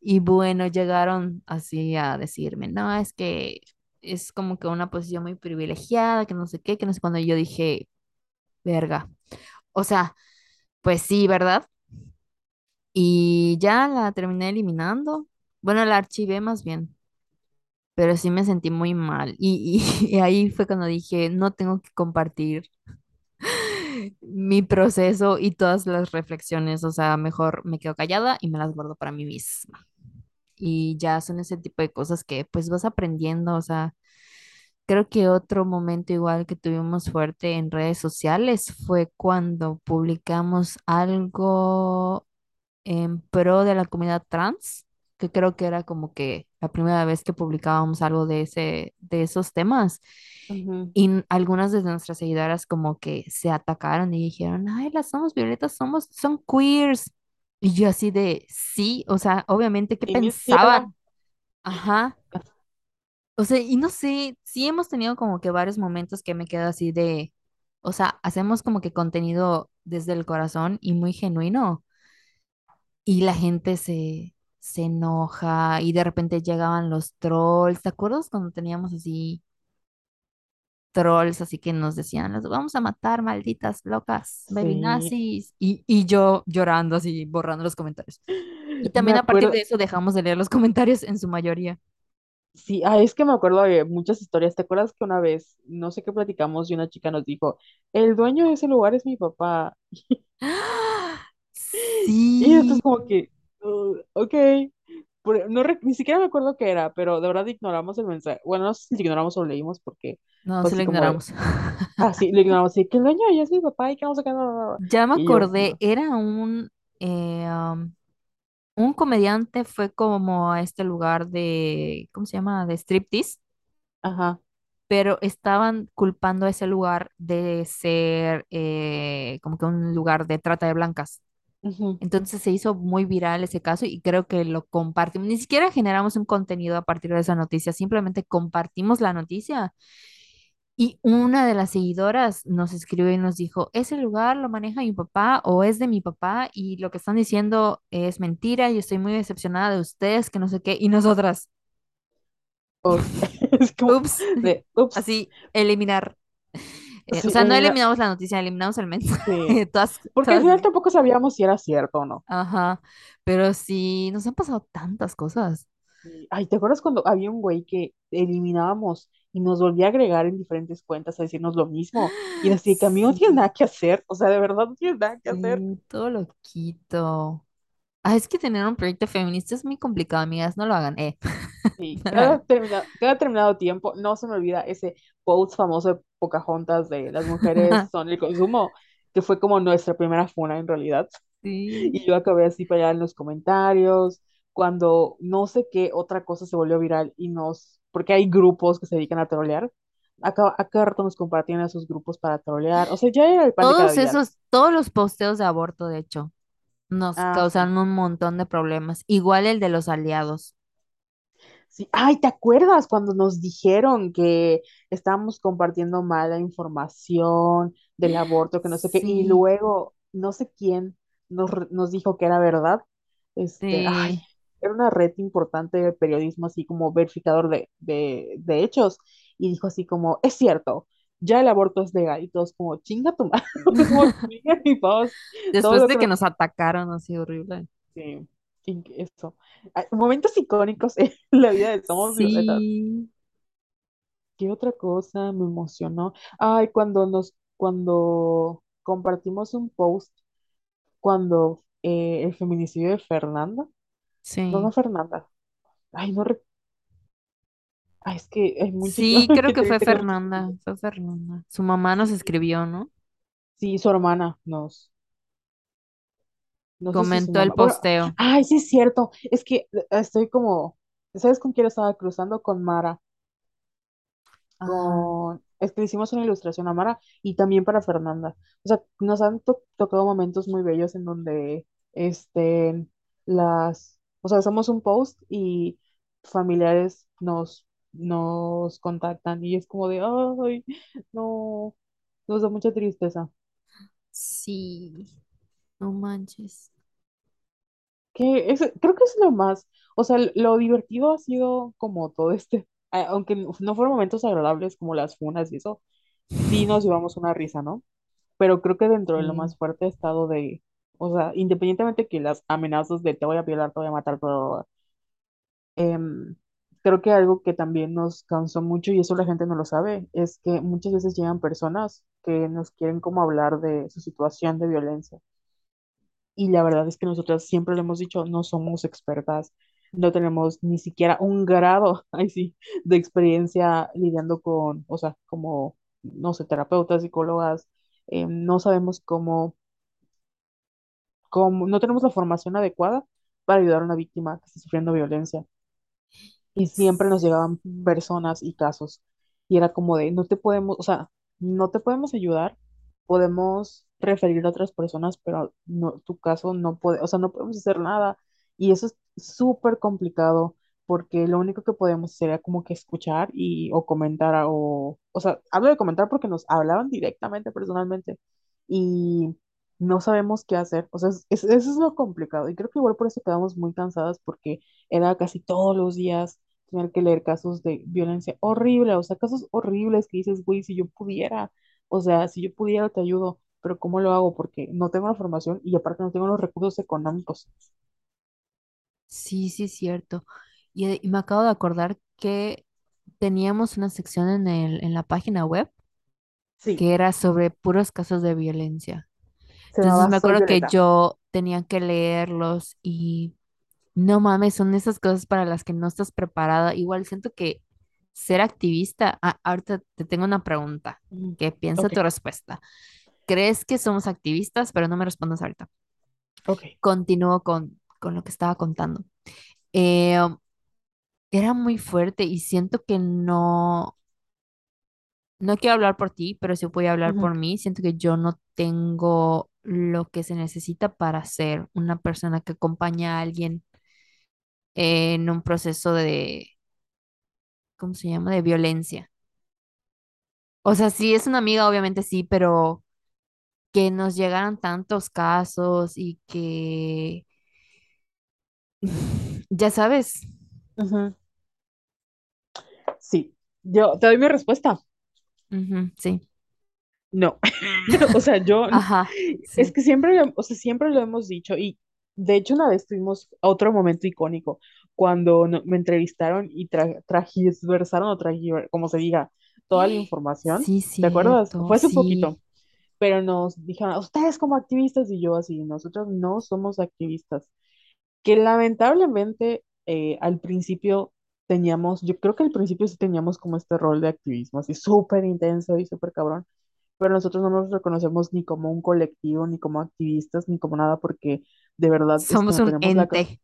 Y bueno, llegaron así a decirme, no, es que es como que una posición muy privilegiada, que no sé qué, que no sé cuándo. Yo dije, verga. O sea, pues sí, ¿verdad? Y ya la terminé eliminando. Bueno, la archivé más bien, pero sí me sentí muy mal. Y, y, [laughs] y ahí fue cuando dije, no tengo que compartir [laughs] mi proceso y todas las reflexiones. O sea, mejor me quedo callada y me las guardo para mí misma. Y ya son ese tipo de cosas que pues vas aprendiendo. O sea, creo que otro momento igual que tuvimos fuerte en redes sociales fue cuando publicamos algo en pro de la comunidad trans, que creo que era como que la primera vez que publicábamos algo de ese, de esos temas. Y algunas de nuestras seguidoras como que se atacaron y dijeron, ay, las somos violetas, somos, son queers. Y yo así de, sí, o sea, obviamente, ¿qué pensaban? Ajá. O sea, y no sé, sí hemos tenido como que varios momentos que me quedo así de, o sea, hacemos como que contenido desde el corazón y muy genuino y la gente se, se enoja y de repente llegaban los trolls. ¿Te acuerdas cuando teníamos así trolls así que nos decían, los vamos a matar, malditas locas, baby
Sí,
nazis? Y, y yo llorando así, borrando los comentarios. Y
me
también a partir
acuerdo.
de eso dejamos de leer los comentarios en su mayoría.
Sí, ah, es que me acuerdo de muchas historias. ¿Te acuerdas que una vez, no sé qué platicamos y una chica nos dijo, el dueño de ese lugar es mi papá? Y esto es
Sí,
como que, "Uh, ok. No ni siquiera me acuerdo qué era, pero de verdad ignoramos el mensaje. Bueno, no sé si lo ignoramos o lo leímos porque
no, sí lo ignoramos. [laughs]
ah, sí, lo ignoramos, sí, que el dueño ya es mi papá y que no, no, no".
Ya me
Y
acordé, era un, eh, um, un comediante, fue como a este lugar de, ¿cómo se llama? De striptease,
Ajá,
pero estaban culpando a ese lugar de ser eh, como que un lugar de trata de blancas.
Ujú.
Entonces se hizo muy viral ese caso y creo que lo compartimos. Ni siquiera generamos un contenido a partir de esa noticia, simplemente compartimos la noticia Y una de las seguidoras nos escribió y nos dijo, ese lugar lo maneja mi papá o es de mi papá y lo que están diciendo es mentira y estoy muy decepcionada de ustedes, que no sé qué. Y nosotras,
Os- [laughs] es como
ups,
de, ups,
así, eliminar. Eh, o sea, no
elimina,
eliminamos la noticia, eliminamos el
sí.
mensaje. [laughs] Todas,
Porque al
todas,
final tampoco sabíamos si era cierto o no.
ajá. Pero sí, nos han pasado tantas cosas.
Ay, ¿te acuerdas cuando había un güey que eliminábamos y nos volvía a agregar en diferentes cuentas a decirnos lo mismo? Y [gasps] así que a mí no tiene
Sí,
nada que hacer, o sea, de verdad no tiene nada que hacer.
todo lo quito. Ah, es que tener un proyecto feminista es muy complicado, amigas, no lo hagan, eh. [laughs] Lo
cada,
hagan.
termina- cada determinado tiempo, no se me olvida ese post famoso de Pocahontas de las mujeres [laughs] son el consumo, que fue como nuestra primera funa en realidad.
Sí.
Y yo acabé así para allá en los comentarios, cuando no sé qué otra cosa se volvió viral y nos, porque hay grupos que se dedican a trolear, a cada, a cada rato nos compartían esos grupos para trolear, o sea, ya era el pan de cada
Todos
día.
esos, todos los posteos de aborto, de hecho, nos
Ah,
causaron un montón de problemas. Igual el de los aliados.
Sí, ay, ¿te acuerdas cuando nos dijeron que estábamos compartiendo mala información del aborto, que no sé qué, y luego no sé quién nos, nos dijo que era verdad? Este, ay, era una red importante de periodismo, así como verificador de, de, de hechos, y dijo así como, es cierto, ya el aborto es legal, y todos como, chinga tu madre, [laughs] [laughs]
Después de
que nos...
atacaron así horrible.
Sí, eso. Momentos icónicos en [laughs] la vida de Somos.
Sí.
¿Qué otra cosa me emocionó? Ay, cuando nos, cuando compartimos un post cuando eh, el feminicidio de Fernanda, no, no
Sí.
Fernanda, ay, no, re- ay, es que hay muchos,
Sí, [laughs] creo que fue Fernanda, fue Fernanda. Su mamá nos escribió, ¿no?
sí, su hermana nos, no si
Comentó el
bueno,
posteo.
ay, sí es cierto, es que eh, estoy como, ¿sabes con quién estaba cruzando? Con Mara.
Ah,
con, es que le hicimos una ilustración a Mara y también para Fernanda. O sea, nos han to- tocado momentos muy bellos en donde, este, las, o sea, hacemos un post y familiares nos, nos contactan y es como de, ay, no, nos da mucha tristeza.
sí, no manches.
Que es, creo que es lo más, o sea, lo divertido ha sido como todo este, aunque no fueron momentos agradables como las funas y eso, sí nos llevamos una risa, ¿no? pero creo que dentro de lo más fuerte ha estado de, o sea, independientemente que las amenazas de te voy a violar, te voy a matar, pero creo que algo que también nos cansó mucho, y eso la gente no lo sabe, es que muchas veces llegan personas que nos quieren como hablar de su situación de violencia. Y la verdad es que nosotras siempre lo hemos dicho, no somos expertas, no tenemos ni siquiera un grado, [laughs] ahí sí, de experiencia lidiando con, o sea, como, no sé, terapeutas, psicólogas, eh, no sabemos cómo como no tenemos la formación adecuada para ayudar a una víctima que está sufriendo violencia. Y siempre nos llegaban personas y casos. Y era como de, no te podemos, o sea, no te podemos ayudar, podemos referir a otras personas, pero no, tu caso no puede, o sea, no podemos hacer nada. Y eso es súper complicado porque lo único que podemos hacer era como que escuchar y o comentar o, o sea, hablo de comentar porque nos hablaban directamente, personalmente. Y no sabemos qué hacer. O sea, es- es- eso es lo complicado. Y creo que igual por eso quedamos muy cansadas porque era casi todos los días tener que leer casos de violencia horrible, o sea, casos horribles que dices, güey, si yo pudiera, o sea, si yo pudiera te ayudo, pero ¿cómo lo hago? Porque no tengo la formación y aparte no tengo los recursos económicos.
Sí, sí, es cierto. Y, eh, y me acabo de acordar que teníamos una sección en el, en la página web
Sí,
que era sobre puros casos de violencia.
se
Entonces me acuerdo que yo tenía que leerlos y no mames, son esas cosas para las que no estás preparada. Igual siento que ser activista, ah, ahorita te tengo una pregunta, que piensa tu respuesta. ¿Crees que somos activistas? Pero no me respondas ahorita.
ok.
Continúo con, con lo que estaba contando. Eh, era muy fuerte y siento que no, no quiero hablar por ti, pero sí voy a hablar por mí. Siento que yo no tengo lo que se necesita para ser una persona que acompaña a alguien en un proceso de, ¿cómo se llama? De violencia. O sea, si es una amiga, obviamente sí, pero que nos llegaran tantos casos y que, [laughs] ya sabes.
Sí, yo te doy mi respuesta.
sí,
No, [laughs] [laughs] o sea, yo,
ajá,
es
sí.
que siempre, o sea, siempre lo hemos dicho y de hecho una vez tuvimos otro momento icónico cuando no- me entrevistaron y tra tragiversaron o tragiver- como se diga, toda la información,
Sí,
¿te acuerdas? Fue hace un
sí.
poquito, pero nos dijeron, ustedes como activistas y yo así, nosotros no somos activistas, que lamentablemente eh, al principio teníamos, yo creo que al principio sí teníamos como este rol de activismo, así súper intenso y súper cabrón pero nosotros no nos reconocemos ni como un colectivo, ni como activistas, ni como nada, porque de verdad es que
Somos un ente.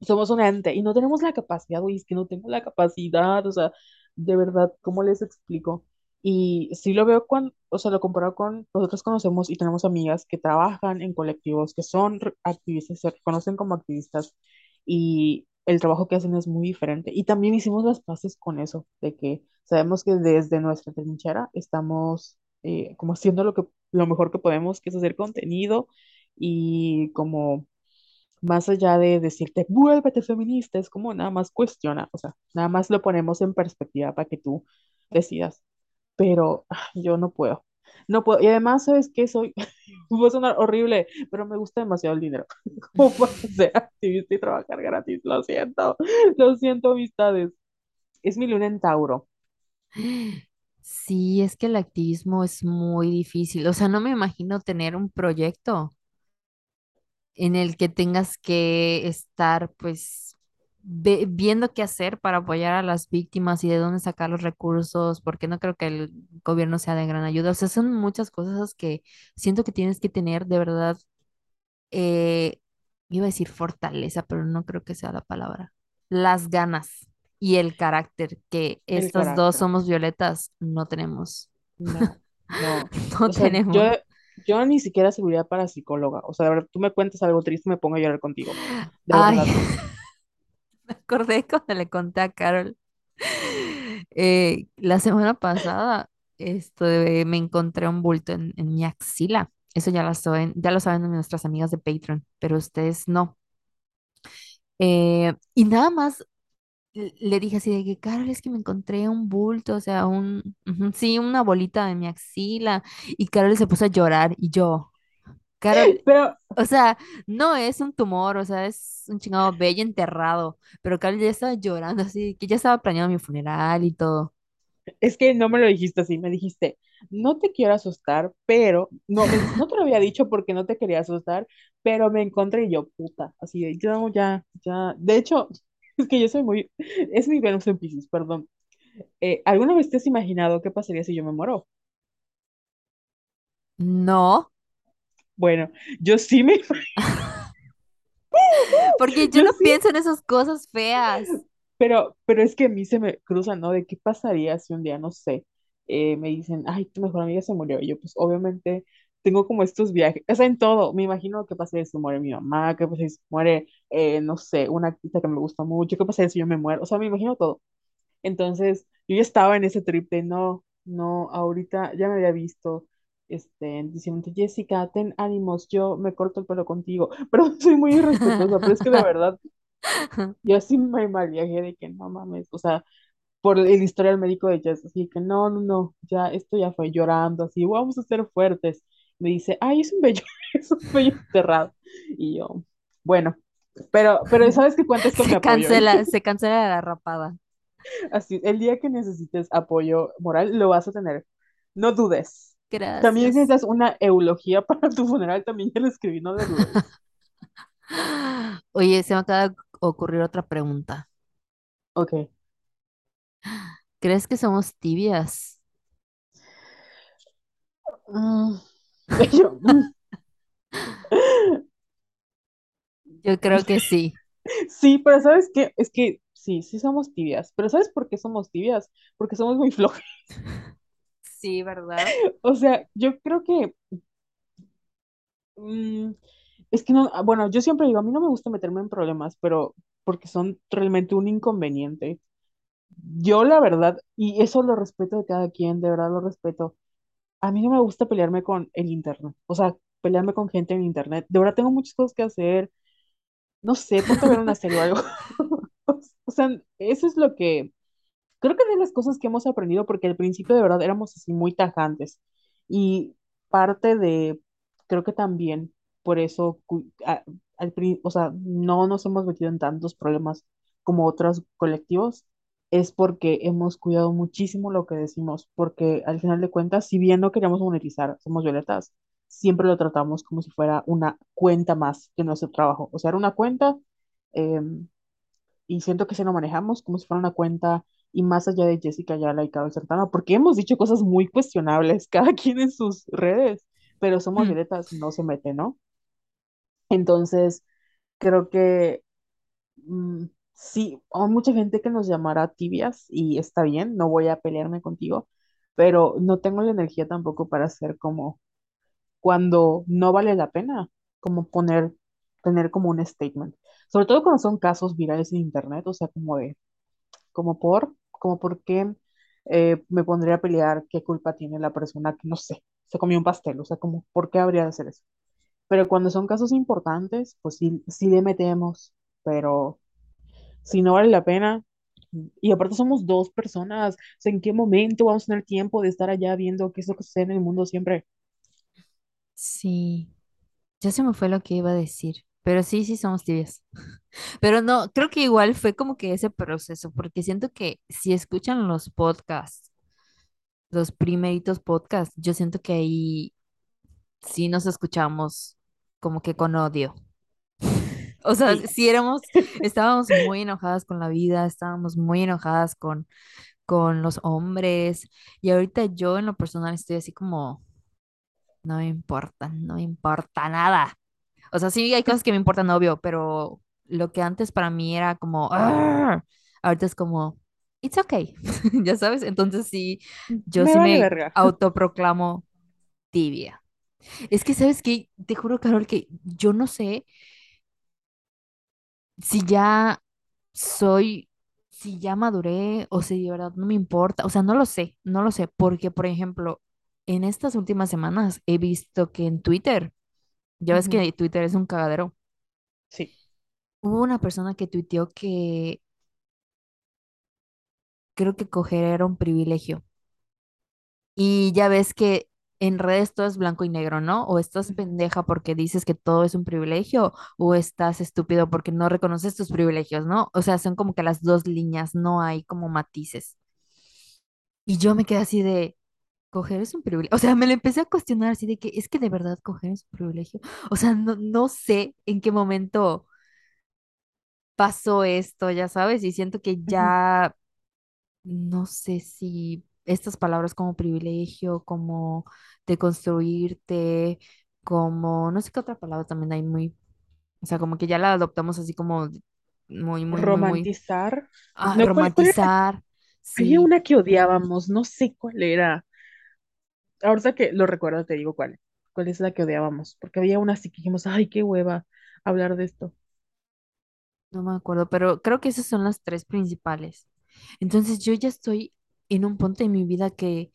somos un ente y no tenemos la capacidad, güey, es que no tengo la capacidad, o sea, de verdad, ¿cómo les explico? Y sí lo veo cuando, o sea, lo comparo con, nosotros conocemos y tenemos amigas que trabajan en colectivos, que son activistas, se reconocen como activistas y el trabajo que hacen es muy diferente. Y también hicimos las paces con eso, de que sabemos que desde nuestra trinchera estamos eh, como haciendo lo que, lo mejor que podemos, que es hacer contenido y como más allá de decirte, vuélvete feminista, es como nada más cuestiona, o sea, nada más lo ponemos en perspectiva para que tú decidas, pero ah, yo no puedo, no puedo, y además, ¿sabes qué? Soy, [laughs] va a sonar horrible, pero me gusta demasiado el dinero, [laughs] como para ser activista y trabajar gratis, lo siento, lo siento, amistades, es mi luna en Tauro,
Sí, es que el activismo es muy difícil. O sea, no me imagino tener un proyecto en el que tengas que estar, pues, viendo qué hacer para apoyar a las víctimas y de dónde sacar los recursos, porque no creo que el gobierno sea de gran ayuda. O sea, son muchas cosas que siento que tienes que tener de verdad, eh, iba a decir fortaleza, pero no creo que sea la palabra. Las ganas y el carácter que
El
estas dos
carácter.
somos violetas no tenemos.
No, no. [laughs]
No
O sea,
tenemos.
yo ni siquiera serviría para psicóloga. O sea, de verdad, tú me cuentas algo triste, me pongo a llorar contigo. De
Ay,
verdad. [laughs]
me acordé cuando le conté a Carol. eh, la semana pasada esto, me encontré un bulto en, en mi axila. Eso ya lo saben, ya lo saben nuestras amigas de Patreon, pero ustedes no. Eh, y nada más le dije así de que, Carol, es que me encontré un bulto, o sea, un, sí, una bolita en mi axila. Y Carol se puso a llorar y yo, Carol, [laughs]
Pero
o sea, no es un tumor, o sea, es un chingado bello enterrado, pero Carol ya estaba llorando así, que ya estaba planeando mi funeral y todo.
es que no me lo dijiste así, me dijiste, no te quiero asustar, pero, no, [laughs] no te lo había dicho porque no te quería asustar, pero me encontré y yo, puta, así de, yo ya, ya, de hecho, es que yo soy muy, es mi Venus en Piscis, perdón. Eh, ¿alguna vez te has imaginado qué pasaría si yo me muero?
No,
Bueno, yo sí me, [laughs]
porque yo
yo
no
sí
pienso en esas cosas feas.
Pero, pero es que a mí se me cruza, ¿no? De qué pasaría si un día, no sé, eh, me dicen, ay, tu mejor amiga se murió. Y yo, pues, obviamente, tengo como estos viajes, o sea, en todo. Me imagino qué pasaría si muere mi mamá, qué pasaría si muere, eh, no sé, una artista que me gusta mucho, qué pasaría si yo me muero. O sea, me imagino todo. Entonces, yo ya estaba en ese trip de no, no, ahorita ya me había visto, este, diciendo, Jessica, ten ánimos, yo me corto el pelo contigo. [laughs] Pero soy muy irrespetuosa, pero es que de verdad. [laughs] Yo así me mal viajé de que no mames, o sea, por el historial médico de Jess, así que no, no, no, ya esto ya fue llorando, así, vamos a ser fuertes. Me dice, ay, es un bello, [laughs] es un bello enterrado. Y yo, bueno, pero, pero sabes que cuentas con mi
Se
apoyo, ¿eh?
cancela, se cancela la rapada.
Así, el día que necesites apoyo moral, lo vas a tener. No dudes. También si
Gracias.
necesitas una eulogía [laughs] para tu funeral, también ya lo escribí, no lo dudes. [laughs]
Oye, se me acaba de ocurrir otra pregunta.
Ok.
¿Crees que somos tibias?
Mm, yo, mm,
Yo creo que sí.
Sí, pero ¿sabes qué? Es que sí, sí somos tibias, pero ¿sabes por qué somos tibias? Porque somos muy flojas.
Sí, ¿verdad?
O sea, yo creo que mm, es que no, bueno, yo siempre digo, a mí no me gusta meterme en problemas, pero porque son realmente un inconveniente. Yo la verdad, y eso lo respeto de cada quien, de verdad lo respeto. A mí no me gusta pelearme con el internet, o sea, pelearme con gente en internet. De verdad tengo muchas cosas que hacer. No sé, a ver una serie o algo. [laughs] O sea, eso es lo que Creo que de las cosas que hemos aprendido, porque al principio de verdad éramos así muy tajantes y parte de, creo que también por eso, o sea, no nos hemos metido en tantos problemas como otros colectivos, es porque hemos cuidado muchísimo lo que decimos, porque al final de cuentas, si bien no queríamos monetizar, somos violetas, siempre lo tratamos como si fuera una cuenta más de nuestro trabajo, o sea, era una cuenta. em, y siento que se lo manejamos como si fuera una cuenta y más allá de Jessica Ayala y Carol Sertana, porque hemos dicho cosas muy cuestionables, [laughs] cada quien en sus redes, pero somos
Mm,
violetas, no se mete, ¿no? Entonces, creo que mm, sí, hay mucha gente que nos llamará tibias y está bien, no voy a pelearme contigo, pero no tengo la energía tampoco para hacer como cuando no vale la pena, como poner, tener como un statement. Sobre todo cuando son casos virales en internet, o sea, como de como por, como por qué eh, me pondría a pelear qué culpa tiene la persona que, no sé, se comió un pastel, o sea, como, ¿por qué habría de hacer eso? Pero cuando son casos importantes, pues sí, sí le metemos, pero si no vale la pena, y aparte somos dos personas, o sea, ¿en qué momento vamos a tener tiempo de estar allá viendo qué es lo que sucede en el mundo siempre?
Sí, ya se me fue lo que iba a decir, pero sí, sí somos tibias. [laughs] Pero no, creo que igual fue como que ese proceso, porque siento que si escuchan los podcasts los primeritos podcasts, yo siento que ahí sí nos escuchamos como que con odio. O sea,
sí
éramos, [laughs] estábamos muy enojadas con la vida, estábamos muy enojadas con, con los hombres. Y ahorita yo en lo personal estoy así como, no me importa, no me importa nada. O sea, sí hay cosas que me importan, obvio, pero lo que antes para mí era como, "Arr", ahorita es como, it's okay, [laughs] ya sabes. Entonces sí, yo
Me
sí me
verga. [laughs]
autoproclamo tibia. Es que, ¿sabes qué? Te juro, Carol, que yo no sé si ya soy, si ya maduré o si de verdad no me importa. O sea, no lo sé, no lo sé, porque, por ejemplo, en estas últimas semanas he visto que en Twitter, ya ves que Twitter es un cagadero,
Sí.
hubo una persona que tuiteó que creo que coger era un privilegio. Y ya ves que en redes todo es blanco y negro, ¿no? O estás pendeja porque dices que todo es un privilegio, o estás estúpido porque no reconoces tus privilegios, ¿no? O sea, son como que las dos líneas, no hay como matices. Y yo me quedé así de, coger es un privilegio. O sea, me lo empecé a cuestionar así de que es que de verdad coger es un privilegio. O sea, no, no sé en qué momento pasó esto, ya sabes, y siento que ya no sé si estas palabras como privilegio, como de construirte, como, no sé qué otra palabra también hay muy, o sea, como que ya la adoptamos así como muy, muy, muy, muy,
Romantizar.
ah,
No,
romantizar,
Había una que odiábamos, no sé cuál era. Ahorita que lo recuerdo, te digo cuál. ¿Cuál es la que odiábamos? Porque había una así que dijimos, ay, qué hueva hablar de esto.
no me acuerdo, pero creo que esas son las tres principales. Entonces yo ya estoy en un punto de mi vida que,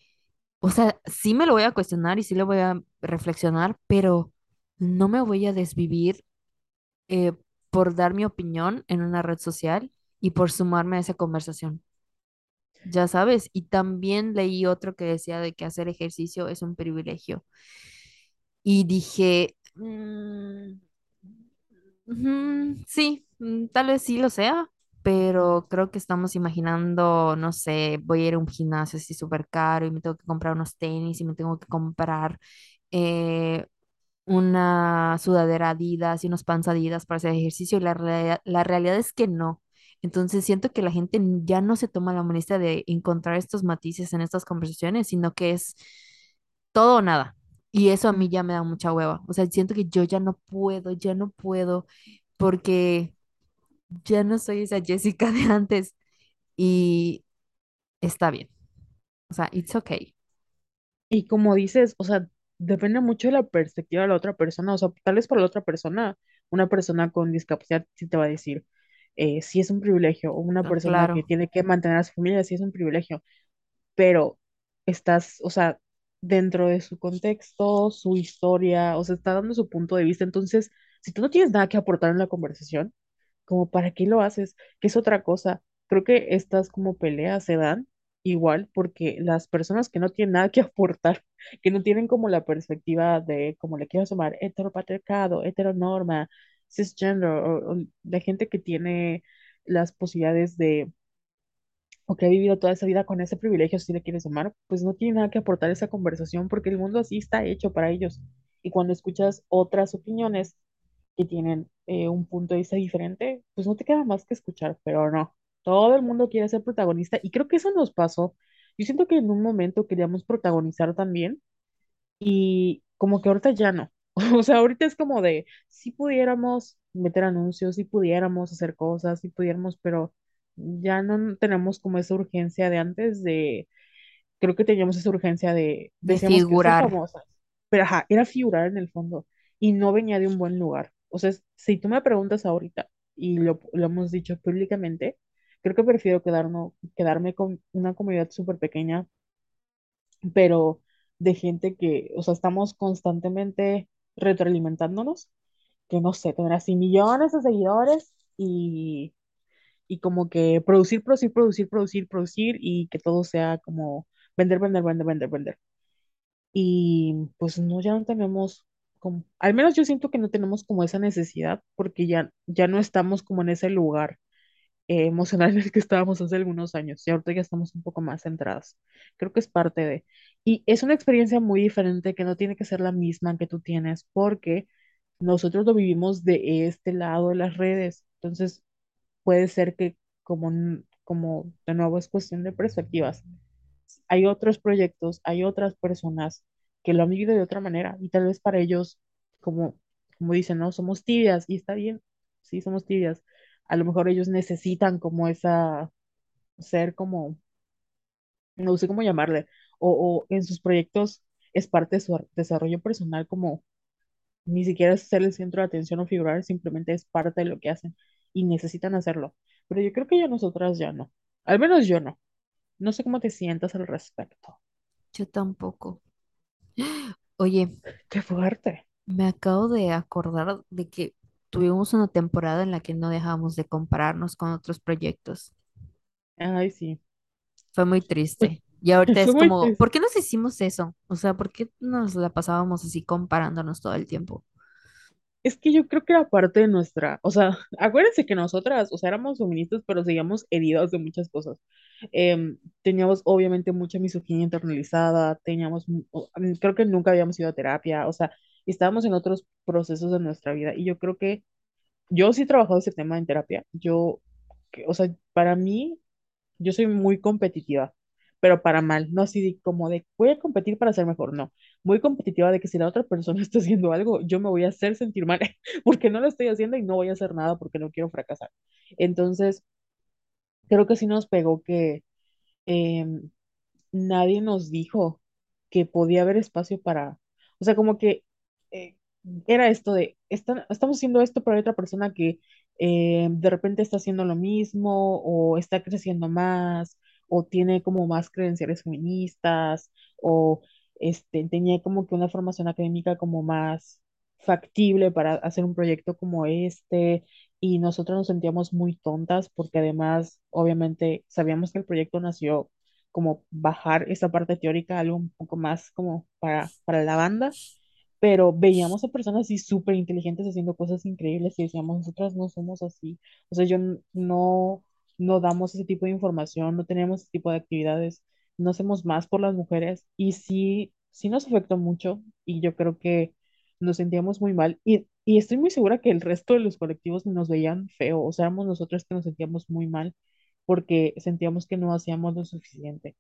o sea, sí me lo voy a cuestionar y sí lo voy a reflexionar, pero no me voy a desvivir eh, por dar mi opinión en una red social y por sumarme a esa conversación, ya sabes. Y también leí otro que decía de que hacer ejercicio es un privilegio. Y dije, "Mm, sí, mm, tal vez sí lo sea, pero creo que estamos imaginando, no sé, voy a ir a un gimnasio así súper caro y me tengo que comprar unos tenis y me tengo que comprar... eh, una sudadera Adidas y unos pants Adidas para hacer ejercicio y la, rea- la realidad es que no. Entonces siento que la gente ya no se toma la molestia de encontrar estos matices en estas conversaciones, sino que es todo o nada. Y eso a mí ya me da mucha hueva. O sea, siento que yo ya no puedo, ya no puedo, porque ya no soy esa Jessica de antes y está bien. O sea, it's okay.
Y como dices, o sea, depende mucho de la perspectiva de la otra persona. O sea, tal vez para la otra persona, una persona con discapacidad sí te va a decir, eh, sí es un privilegio, o una
Ah,
persona que tiene que mantener a su familia, sí es un privilegio. pero estás, o sea, dentro de su contexto, su historia, o sea, está dando su punto de vista. Entonces, si tú no tienes nada que aportar en la conversación, como para qué lo haces, que es otra cosa. Creo que estas como peleas se dan igual porque las personas que no tienen nada que [laughs] aportar, que no tienen como la perspectiva de, como le quiero llamar, heteropatriarcado, heteronorma, cisgender, o, la gente que tiene las posibilidades de o que ha vivido toda esa vida con ese privilegio, si le quieres llamar, pues no tiene nada que aportar esa conversación porque el mundo así está hecho para ellos. Y cuando escuchas otras opiniones que tienen eh, un punto de vista diferente, pues no te queda más que escuchar, pero no. Todo el mundo quiere ser protagonista y creo que eso nos pasó. Yo siento que en un momento queríamos protagonizar también y como que ahorita ya no. [laughs] O sea, ahorita es como de, si pudiéramos meter anuncios, si pudiéramos hacer cosas, si pudiéramos, pero ya no tenemos como esa urgencia de antes de, creo que teníamos esa urgencia de,
de
decíamos que
figurar,
famosas, pero ajá, era figurar en el fondo y no venía de un buen lugar. O sea, si tú me preguntas ahorita, y lo, lo hemos dicho públicamente, creo que prefiero quedarnos, quedarme con una comunidad súper pequeña pero de gente que, o sea, estamos constantemente retroalimentándonos, que no sé, tener así millones de seguidores y, y como que producir, producir, producir, producir, producir y que todo sea como vender, vender, vender, vender, vender. Y pues no, ya no tenemos como, al menos yo siento que no tenemos como esa necesidad porque ya, ya no estamos como en ese lugar eh, emocional en el que estábamos hace algunos años y ahorita ya estamos un poco más centradas. Creo que es parte de... Y es una experiencia muy diferente que no tiene que ser la misma que tú tienes porque nosotros lo vivimos de este lado de las redes. Entonces, puede ser que como, como de nuevo es cuestión de perspectivas. Hay otros proyectos, hay otras personas que lo han vivido de otra manera y tal vez para ellos, como, como dicen, no, somos tibias y está bien, sí, somos tibias. A lo mejor ellos necesitan como esa, ser como, no sé cómo llamarle, o, o en sus proyectos es parte de su desarrollo personal como ni siquiera ser el centro de atención o figurar, simplemente es parte de lo que hacen y necesitan hacerlo. Pero yo creo que ya nosotras ya no. Al menos yo no. No sé cómo te sientas al respecto.
Yo tampoco. Oye,
Qué fuerte.
me acabo de acordar de que tuvimos una temporada en la que no dejamos de compararnos con otros proyectos.
Ay, sí.
Fue muy triste. Y ahorita [laughs]
Fue
es
muy
como,
triste.
¿por qué nos hicimos eso? O sea, ¿por qué nos la pasábamos así comparándonos todo el tiempo?
Es que yo creo que era parte de nuestra, o sea, [laughs] acuérdense que nosotras, o sea, éramos feministas, pero seguíamos heridas de muchas cosas. Em, teníamos obviamente mucha misoginia internalizada, teníamos, o- mm, creo que nunca habíamos ido a terapia, o sea, estábamos en otros procesos de nuestra vida y yo creo que yo sí he trabajado ese tema en terapia. Yo, o sea, para mí yo soy muy competitiva, pero para mal, no así como de voy a competir para ser mejor, no. Muy competitiva de que si la otra persona [laughs] está haciendo algo, yo me voy a hacer sentir mal [laughs] porque no lo estoy haciendo y no voy a hacer nada porque no quiero fracasar. Entonces, creo que sí nos pegó que em, nadie nos dijo que podía haber espacio para, o sea, como que eh, era esto de, "Están- estamos haciendo esto para otra persona que eh, de repente está haciendo lo mismo o está creciendo más o tiene como más credenciales feministas o este, tenía como que una formación académica como más factible para hacer un proyecto como este y nosotros nos sentíamos muy tontas porque además, obviamente, sabíamos que el proyecto nació como bajar esa parte teórica a algo un poco más como para, para la banda, pero veíamos a personas así súper inteligentes haciendo cosas increíbles y decíamos, nosotras no somos así, o sea, yo no, no damos ese tipo de información, no tenemos ese tipo de actividades, no hacemos más por las mujeres y sí, sí nos afectó mucho y yo creo que nos sentíamos muy mal y, y estoy muy segura que el resto de los colectivos nos veían feo, o sea, éramos nosotros que nos sentíamos muy mal porque sentíamos que no hacíamos lo suficiente.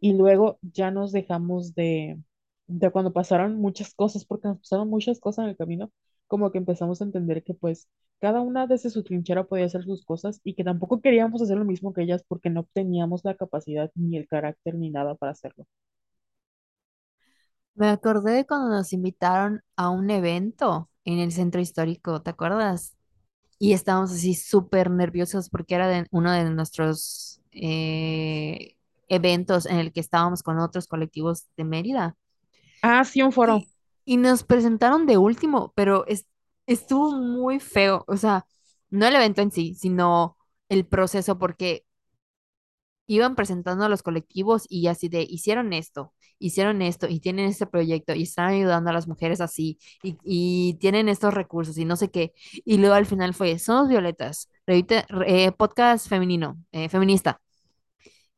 Y luego ya nos dejamos de, de cuando pasaron muchas cosas, porque nos pasaron muchas cosas en el camino, como que empezamos a entender que pues cada una desde su trinchera podía hacer sus cosas y que tampoco queríamos hacer lo mismo que ellas porque no teníamos la capacidad ni el carácter ni nada para hacerlo.
Me acordé de cuando nos invitaron a un evento en el centro histórico, ¿te acuerdas? Y estábamos así súper nerviosos porque era de uno de nuestros eh, eventos en el que estábamos con otros colectivos de Mérida.
Ah, sí, un foro.
Y, y nos presentaron de último, pero es- estuvo muy feo. O sea, no el evento en sí, sino el proceso, porque iban presentando a los colectivos y así de, hicieron esto, hicieron esto y tienen este proyecto y están ayudando a las mujeres así y, y tienen estos recursos y no sé qué. Y luego al final fue, somos Violetas, revista- eh, podcast femenino, eh, feminista.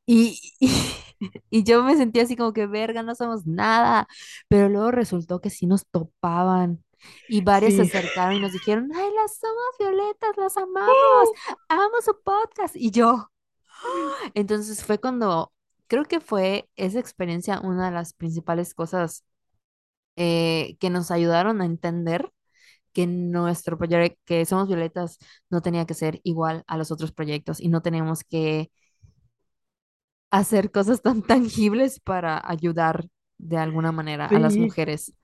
Y, [laughs] [laughs] y yo me sentía así como que, verga, no somos nada. Pero luego resultó que sí nos topaban. Y varias se
Sí.
acercaron y nos dijeron, ay, las somos violetas, las amamos, amo su podcast. Y yo, [gasps] [gasps] entonces fue cuando, creo que fue esa experiencia una de las principales cosas eh, que nos ayudaron a entender que nuestro proyecto, que somos violetas, no tenía que ser igual a los otros proyectos y no tenemos que hacer cosas tan tangibles para ayudar de alguna manera a las mujeres.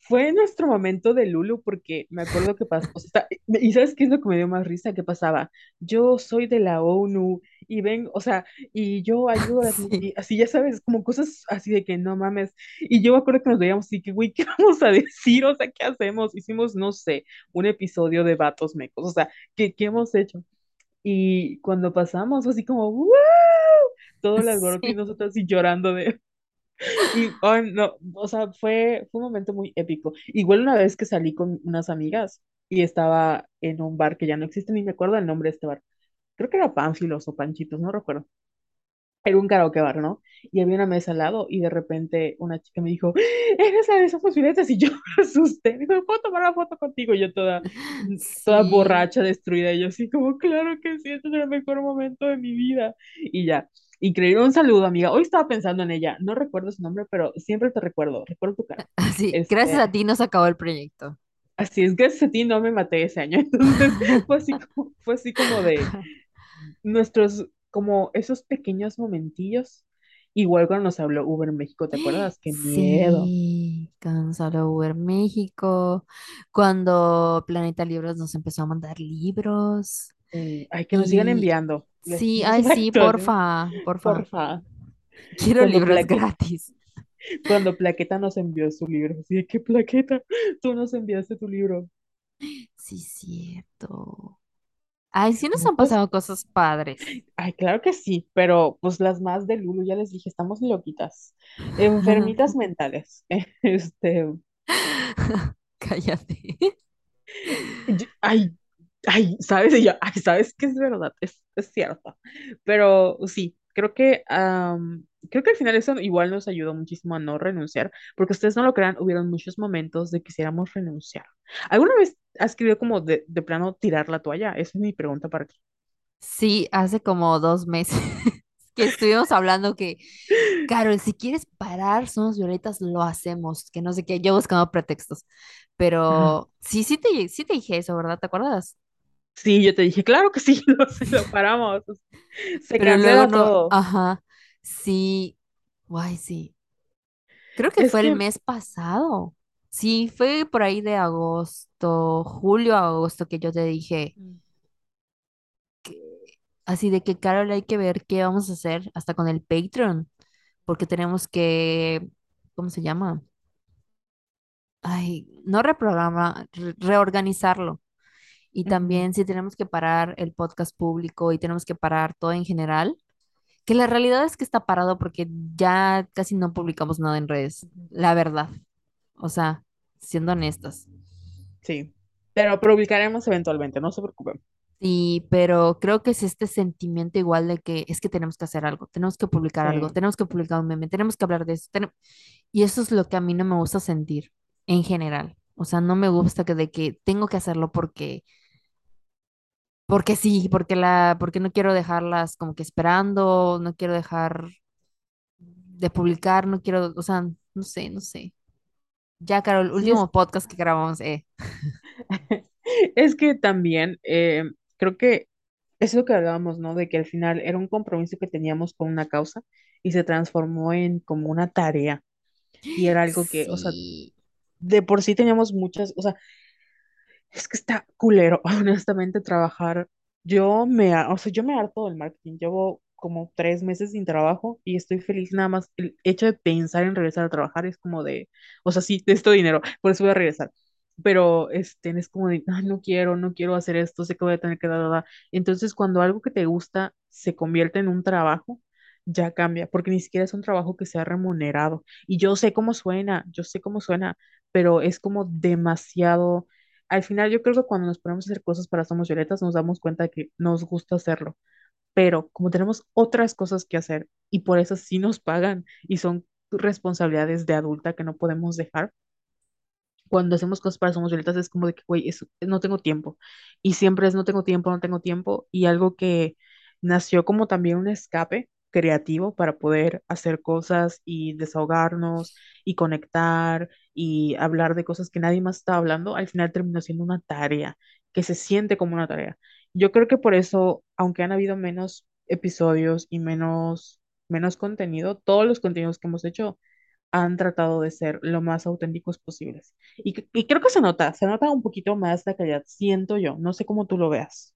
Fue nuestro momento de Lulu porque me acuerdo que pasó, o sea, y ¿sabes qué es lo que me dio más risa? que pasaba? Yo soy de la ONU y ven, o sea, y yo ayudo a las
Sí,
y así ya sabes, como cosas así de que no mames. Y yo me acuerdo que nos veíamos así que, güey, ¿qué [laughs] vamos a decir? O sea, ¿qué hacemos? Hicimos, no sé, un episodio de Vatos Mecos, o sea, ¿qué, qué hemos hecho? Y cuando pasamos, fue así como, ¡wow! Todo el alboroto y nosotros así llorando de, [laughs] y, ay, no, o sea, fue, fue un momento muy épico. Igual una vez que salí con unas amigas y estaba en un bar que ya no existe, ni me acuerdo el nombre de este bar. creo que era Pánfilos o Panchitos, no recuerdo. Era un karaoke bar, ¿no? Y había una mesa al lado y de repente una chica me dijo, ¿eres la de esas posibilidades? Y yo [laughs] me asusté. Me dijo, ¿puedo tomar una foto contigo? Y yo toda, toda
Sí,
borracha, destruida. Y yo así como, claro que sí, este es el mejor momento de mi vida. Y ya. Increíble, un saludo, amiga. Hoy estaba pensando en ella. No recuerdo su nombre, pero siempre te recuerdo. Recuerdo tu cara. [laughs]
así, gracias a
Este,
ti nos acabó el proyecto.
así es, gracias a ti no me maté ese año. [laughs] Entonces, fue así como, fue así como de nuestros, como esos pequeños momentillos, igual cuando nos habló Uber México, ¿te acuerdas? Qué miedo.
Sí, Gonzalo Uber México, cuando Planeta Libros nos empezó a mandar libros
ay, que nos sigan enviando. Les
sí, [laughs] ay, sí, porfa, porfa,
porfa.
quiero
Cuando
libros gratis. [laughs]
cuando Plaqueta nos envió su libro, así de, ¿qué Plaqueta? Tú nos enviaste tu libro.
Sí, cierto. Ay, sí nos
No,
han
pues,
pasado cosas padres.
ay, claro que sí, pero pues las más de Lulu, ya les dije, estamos loquitas, [laughs] enfermitas mentales. [laughs] Este, [laughs]
Cállate.
Yo- Ay, ay, ¿sabes? Y yo, ay, ¿sabes qué es verdad? Es, es cierto. Pero sí, creo que, am, creo que al final eso igual nos ayudó muchísimo a no renunciar, porque ustedes no lo crean, hubieron muchos momentos de quisiéramos renunciar. ¿Alguna vez has querido como de, de plano tirar la toalla? Esa es mi pregunta para ti.
Sí, hace como dos meses [laughs] que estuvimos hablando que, Carol, si quieres parar, somos violetas, lo hacemos, que no sé qué, yo buscando pretextos.
Ajá.
Pero sí, sí te, sí te dije eso, ¿verdad? ¿Te acuerdas?
Sí, yo te dije, claro que sí, [laughs] lo, lo paramos. Se
Pero luego no,
todo.
ajá, sí, guay, sí. Creo que
Es
fue el
que,
mes pasado. Sí, fue por ahí de agosto, julio a agosto que yo te dije, así de que, Carol, hay que ver qué vamos a hacer hasta con el Patreon, porque tenemos que, ¿cómo se llama? Ay, no reprogramar, re- reorganizarlo. Y también si tenemos que parar el podcast público y tenemos que parar todo en general, que la realidad es que está parado porque ya casi no publicamos nada en redes, la verdad. O sea, siendo honestas.
sí, pero publicaremos eventualmente, no se preocupen.
Sí, pero creo que es este sentimiento igual de que es que tenemos que hacer algo, tenemos que publicar algo, tenemos que publicar un meme, tenemos que hablar de eso. Y eso es lo que a mí no me gusta sentir en general. O sea, no me gusta que de que tengo que hacerlo porque, porque sí, porque la, porque no quiero dejarlas como que esperando, no quiero dejar de publicar, no quiero, o sea, no sé, no sé. Ya, Carol, el último podcast que grabamos, eh. [laughs]
Es que también eh, creo que es lo que hablábamos, ¿no? De que al final era un compromiso que teníamos con una causa y se transformó en como una tarea. Y era algo que, o sea, de por sí teníamos muchas, o sea, es que está culero, [laughs] honestamente, trabajar. Yo me, o sea, yo me harto del marketing. Llevo como tres meses sin trabajo y estoy feliz nada más. El hecho de pensar en regresar a trabajar es como de, o sea, sí, necesito dinero, por eso voy a regresar. Pero este, es como de, "Ay, no quiero, no quiero hacer esto, sé que voy a tener que dar, dar". Entonces, cuando algo que te gusta se convierte en un trabajo, ya cambia, porque ni siquiera es un trabajo que sea remunerado. Y yo sé cómo suena, yo sé cómo suena, pero es como demasiado al final yo creo que cuando nos ponemos a hacer cosas para Somos Violetas nos damos cuenta de que nos gusta hacerlo, pero como tenemos otras cosas que hacer y por eso sí nos pagan y son responsabilidades de adulta que no podemos dejar, cuando hacemos cosas para Somos Violetas es como de que, güey, no tengo tiempo. Y siempre es no tengo tiempo, no tengo tiempo. Y algo que nació como también un escape creativo para poder hacer cosas y desahogarnos y conectar y hablar de cosas que nadie más está hablando, al final terminó siendo una tarea que se siente como una tarea. Yo creo que por eso, aunque han habido menos episodios y menos, menos contenido, todos los contenidos que hemos hecho han tratado de ser lo más auténticos posibles. Y, y creo que se nota, se nota un poquito más la calidad, siento yo, no sé cómo tú lo veas.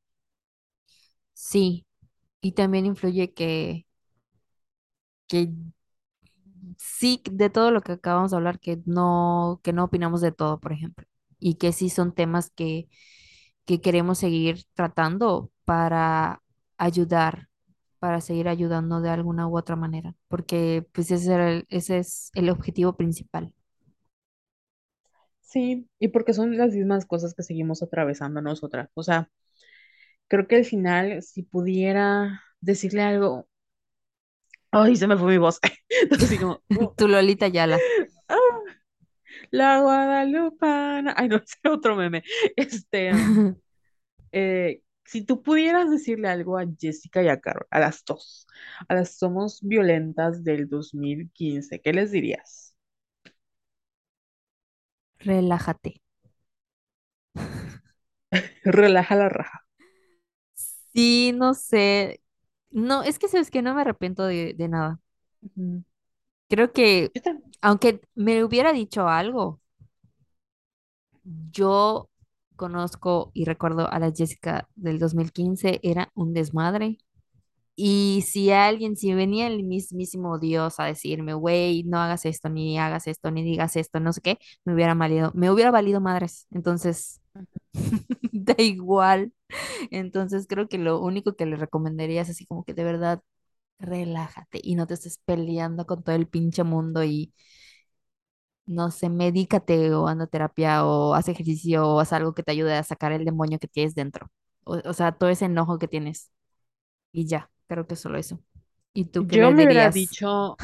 sí. Y también influye que, que sí, de todo lo que acabamos de hablar, que no, que no opinamos de todo, por ejemplo. Y que sí son temas que, que queremos seguir tratando para ayudar, para seguir ayudando de alguna u otra manera. Porque pues ese era el- ese es el objetivo principal.
Sí, y porque son las mismas cosas que seguimos atravesando nosotras. O sea, creo que al final, si pudiera decirle algo, ay, se me fue mi voz. [laughs] Entonces, así como, [laughs] "Oh,
Tu Lolita Yala.
ah, la Guadalupana. Ay, no, [laughs] ese otro meme. Este, eh, si tú pudieras decirle algo a Jessica y a Carol, a las dos, a las Somos Violentas del 2015, ¿qué les dirías?
Relájate.
Relaja la raja.
Sí, no sé. No, es que sabes que no me arrepiento de, de nada. Creo que, aunque me hubiera dicho algo, yo conozco y recuerdo a la Jessica del 2015, era un desmadre. Y si alguien, si venía el mismísimo Dios a decirme, güey, no hagas esto, ni hagas esto, ni digas esto, no sé qué, me hubiera valido, me hubiera valido madres. Entonces, [laughs] da igual. Entonces, creo que lo único que le recomendaría es así como que de verdad relájate y no te estés peleando con todo el pinche mundo y no sé, medícate o anda a terapia o haz ejercicio o haz algo que te ayude a sacar el demonio que tienes dentro. O, o sea, todo ese enojo que tienes y ya, creo que solo eso. ¿Y tú qué
yo
le
me hubiera
dirías?
dicho,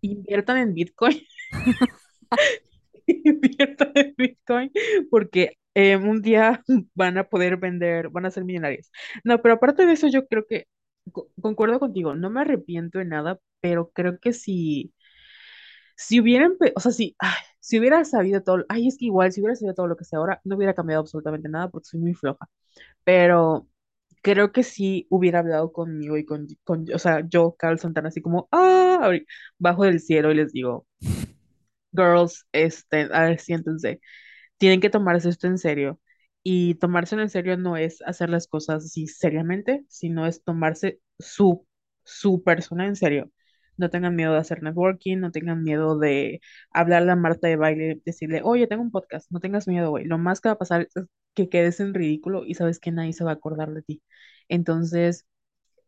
inviertan en Bitcoin. [laughs] [laughs] Inviertan en Bitcoin porque eh, un día [laughs] van a poder vender, van a ser millonarios. No, pero aparte de eso, yo creo que co- concuerdo contigo, no me arrepiento de nada, pero creo que si, si hubieran, o sea, si, si hubiera sabido todo, ay, es que igual, si hubiera sabido todo lo que sé ahora, no hubiera cambiado absolutamente nada porque soy muy floja, pero creo que sí hubiera hablado conmigo y con, con o sea, yo, Carl Santana, así como, ah, bajo del cielo y les digo, girls, este, a ver, siéntense tienen que tomarse esto en serio. Y tomárselo en serio no es hacer las cosas así seriamente, sino es tomarse su, su persona en serio. No tengan miedo de hacer networking, no tengan miedo de hablarle a Marta de baile, decirle, oye, tengo un podcast, no tengas miedo, güey. Lo más que va a pasar es que quedes en ridículo y sabes que nadie se va a acordar de ti. Entonces,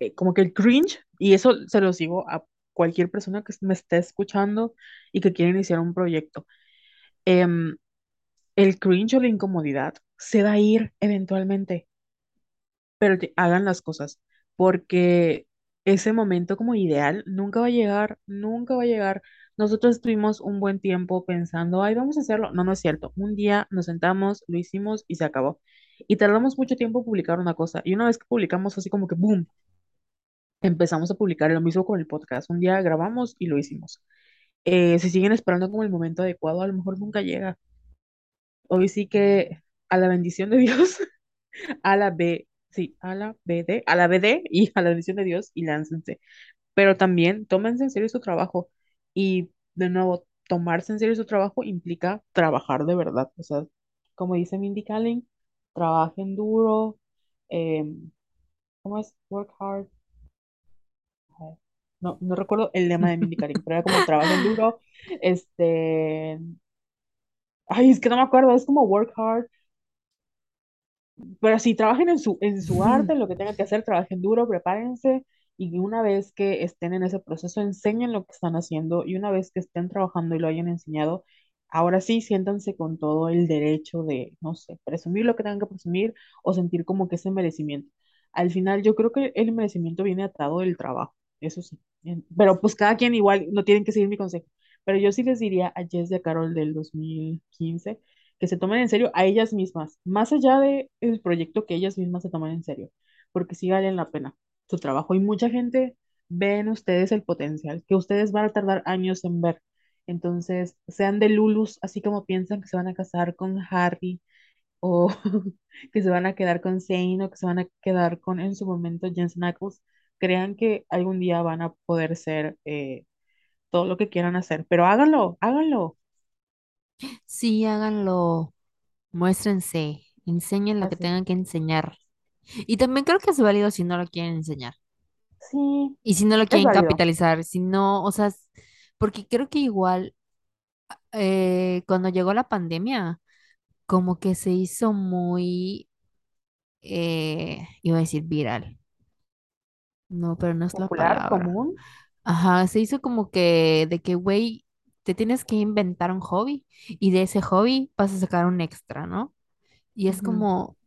eh, como que el cringe, y eso se lo digo a cualquier persona que me esté escuchando y que quiera iniciar un proyecto. em, el cringe o la incomodidad se va a ir eventualmente, pero hagan las cosas, porque ese momento como ideal nunca va a llegar, nunca va a llegar. Nosotros estuvimos un buen tiempo pensando, ay, vamos a hacerlo. No, no es cierto. Un día nos sentamos, lo hicimos y se acabó. Y tardamos mucho tiempo en publicar una cosa. Y una vez que publicamos, así como que, boom, empezamos a publicar lo mismo con el podcast. Un día grabamos y lo hicimos. Eh, si siguen esperando como el momento adecuado, a lo mejor nunca llega. Hoy sí que a la bendición de Dios [laughs] a la B, sí, a la BD, a la BD y a la bendición de Dios y láncense. Pero también tómense en serio su trabajo. Y de nuevo, tomarse en serio su trabajo implica trabajar de verdad. O sea, como dice Mindy Kaling, trabajen duro. eh, ¿cómo es? Work hard. No, no recuerdo el lema de Mindy Kaling, pero era como trabajen duro. Este, ay, es que no me acuerdo, es como work hard Pero sí, trabajen en su, en su arte, lo que tengan que hacer, trabajen duro, prepárense y una vez que estén en ese proceso, enseñen lo que están haciendo y una vez que estén trabajando y lo hayan enseñado, ahora sí, siéntanse con todo el derecho de, no sé, presumir lo que tengan que presumir o sentir como que ese merecimiento. Al final, yo creo que el merecimiento viene atado del trabajo, eso sí. Pero pues cada quien igual no tienen que seguir mi consejo. Pero yo sí les diría a Jess y a Carol del 2015 que se tomen en serio a ellas mismas, más allá de el proyecto que ellas mismas se tomen en serio, porque sí valen la pena su trabajo. Y mucha gente ve en ustedes el potencial que ustedes van a tardar años en ver. Entonces, sean de Lulus, así como piensan que se van a casar con Harry o [laughs] que se van a quedar con Zane o que se van a quedar con en su momento Jensen Ackles, crean que algún día van a poder ser eh, todo lo que quieran hacer, pero háganlo, háganlo.
Sí, háganlo, muéstrense, enseñen lo que
Así.
tengan que enseñar. Y también creo que es válido si no lo quieren enseñar.
Sí,
Y si no lo
es
quieren
válido.
capitalizar, si no, o sea, s- porque creo que igual eh, cuando llegó la pandemia, como que se hizo muy, eh, iba a decir viral. No, pero no es la
Popular,
palabra.
común.
Ajá, se hizo como que de que, güey, te tienes que inventar un hobby y de ese hobby vas a sacar un extra, ¿no? Y es como,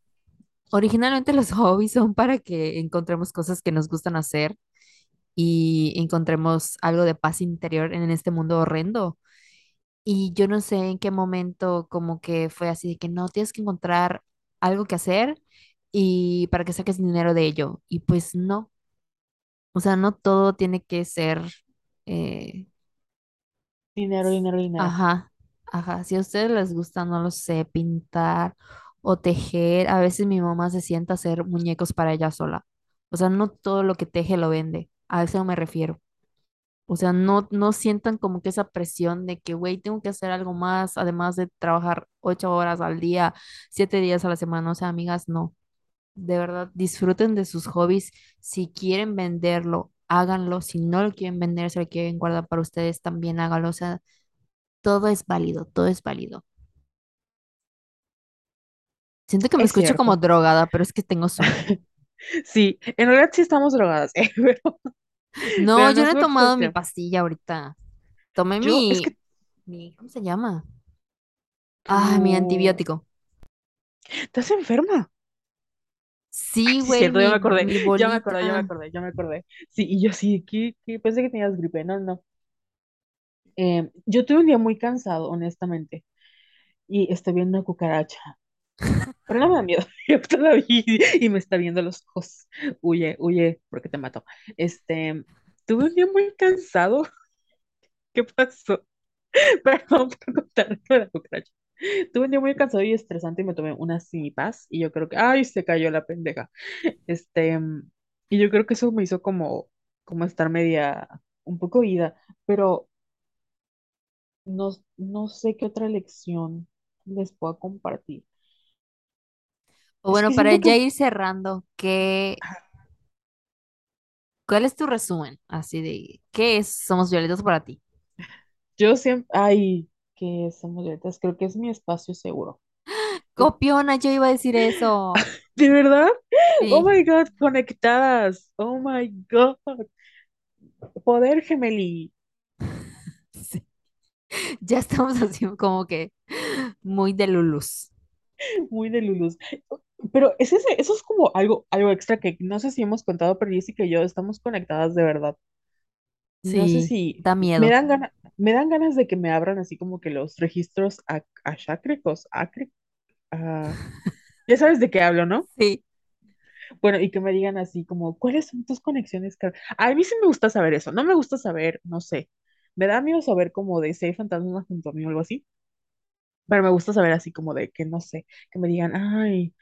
originalmente los [laughs] hobbies son para que encontremos cosas que nos gustan hacer y encontremos algo de paz interior en este mundo horrendo. Y yo no sé en qué momento como que fue así de que no, tienes que encontrar algo que hacer y para que saques dinero de ello. Y pues no, o sea, no todo tiene que ser, eh,
Dinero, dinero, dinero.
ajá, ajá. Si a ustedes les gusta, no lo sé, pintar o tejer, a veces mi mamá se sienta a hacer muñecos para ella sola. O sea, no todo lo que teje lo vende. A eso me refiero. O sea, no, no sientan como que esa presión de que, güey, tengo que hacer algo más, además de trabajar ocho horas al día, siete días a la semana. O sea, amigas, no. De verdad, disfruten de sus hobbies. Si quieren venderlo, háganlo. Si no lo quieren vender, se lo quieren guardar para ustedes, también háganlo. O sea, todo es válido, todo es válido. Siento que me
Es
escucho como drogada, pero es que tengo sueño. [laughs]
Sí, en realidad sí estamos drogadas, eh, [laughs] pero,
No,
pero
yo no he tomado mi pastilla ahorita. Tomé
Yo, es
mi,
que
mi, ¿cómo se llama? Ah, mi antibiótico.
estás enferma.
Sí, güey,
cierto, ya me acordé, ya me acordé, ya me acordé, ya me acordé. Sí, y yo sí, que, que pensé que tenías gripe, no, no. Eh, yo tuve un día muy cansado, honestamente, y estoy viendo una cucaracha, pero no me da miedo, [laughs] yo todavía, y me está viendo los ojos. Huye, huye, porque te mato. Este, tuve un día muy cansado, [laughs] ¿qué pasó? [laughs] Perdón por contarte de la cucaracha. Tuve un día muy cansado y estresante y me tomé unas simipas y yo creo que, ay, se cayó la pendeja. Este, y yo creo que eso me hizo como, como estar media, un poco ida, pero no, no sé qué otra lección les puedo compartir.
O
Es
bueno,
que
para ya
que
ir cerrando, ¿qué, cuál es tu resumen? Así de, ¿qué es Somos Violetas para ti?
yo siempre, ay, que somos letras, creo que es mi espacio seguro. Por-
Copiona, yo iba a decir eso. [laughs]
¿De verdad? Oh
Sí,
my God, conectadas. Oh my God. Poder gemeli. [laughs]
sí. Ya estamos así como que muy de Lulus.
Muy de Lulus. Pero es ese, eso es como algo, algo extra que no sé si hemos contado, pero Jessica y yo estamos conectadas de verdad. No sé
Sí,
si
da
me
miedo.
dan ganas, me dan ganas de que me abran así como que los registros a, achácricos, acre- ah, [laughs] ya sabes de qué hablo, ¿no?
Sí.
Bueno, y que me digan así como, ¿cuáles son tus conexiones? car-?" A mí sí me gusta saber eso, no me gusta saber, no sé, me da miedo saber como de si hay fantasmas junto a mí o algo así, pero me gusta saber así como de que no sé, que me digan, ay.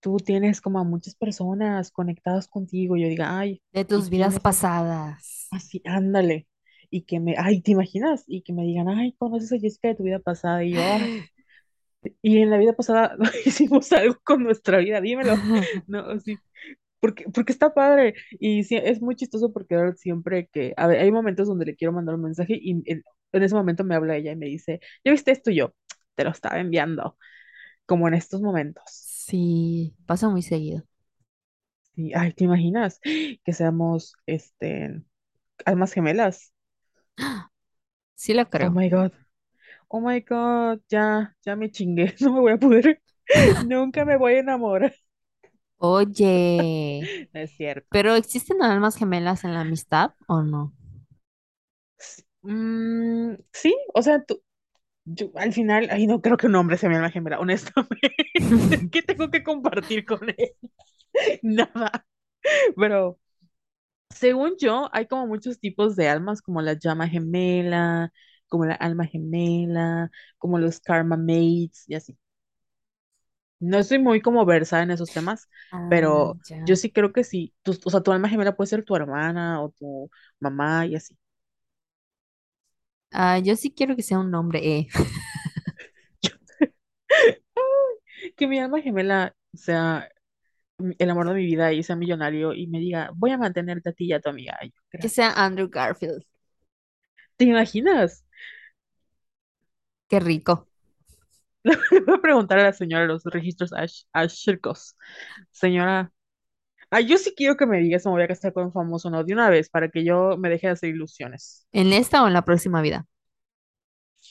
tú tienes como a muchas personas conectadas contigo, yo diga, ay,
De
¿y
tus vidas pasadas.
Así, ándale. Y que me, ay, ¿te imaginas? Y que me digan, ay, conoces a Jessica de tu vida pasada. Y yo, [gasps] y en la vida pasada [laughs] hicimos algo con nuestra vida, dímelo. [laughs] No, sí, porque, porque está padre. Y sí, es muy chistoso porque siempre que, a ver, hay momentos donde le quiero mandar un mensaje y en, en ese momento me habla ella y me dice, ¿ya viste esto? Y yo, te lo estaba enviando, como en estos momentos.
Sí, pasa muy seguido.
Sí, ay, ¿te imaginas [gasps] que seamos, este, almas gemelas? [gasps]
Sí lo
Oh
creo.
my God, oh my God, ya, ya me chingué, [laughs] no me voy a poder, [laughs] nunca me voy a enamorar. [laughs]
Oye,
No es cierto.
¿pero existen almas gemelas en la amistad o no?
S- mm, sí, o sea, tú, yo, al final, ay, no creo que un hombre sea mi alma gemela, honestamente. ¿Qué tengo que compartir con él? Nada. Pero según yo, hay como muchos tipos de almas, como la llama gemela, como la alma gemela, como los karma mates y así. No estoy muy como versada en esos temas,
Ah,
pero yo sí creo que sí. O sea, tu alma gemela puede ser tu hermana o tu mamá y así.
Ah, yo sí quiero que sea un hombre, eh. [laughs]
Que mi alma gemela sea el amor de mi vida y sea millonario y me diga, voy a mantenerte a ti y a tu amiga.
Que sea. Andrew Garfield.
¿Te imaginas?
Qué rico. [laughs]
Le voy a preguntar a la señora de los registros Ash, Ashirkos. Señora, yo sí quiero que me digas si me voy a casar con un famoso o no, de una vez, para que yo me deje de hacer ilusiones.
¿En esta o en la próxima vida?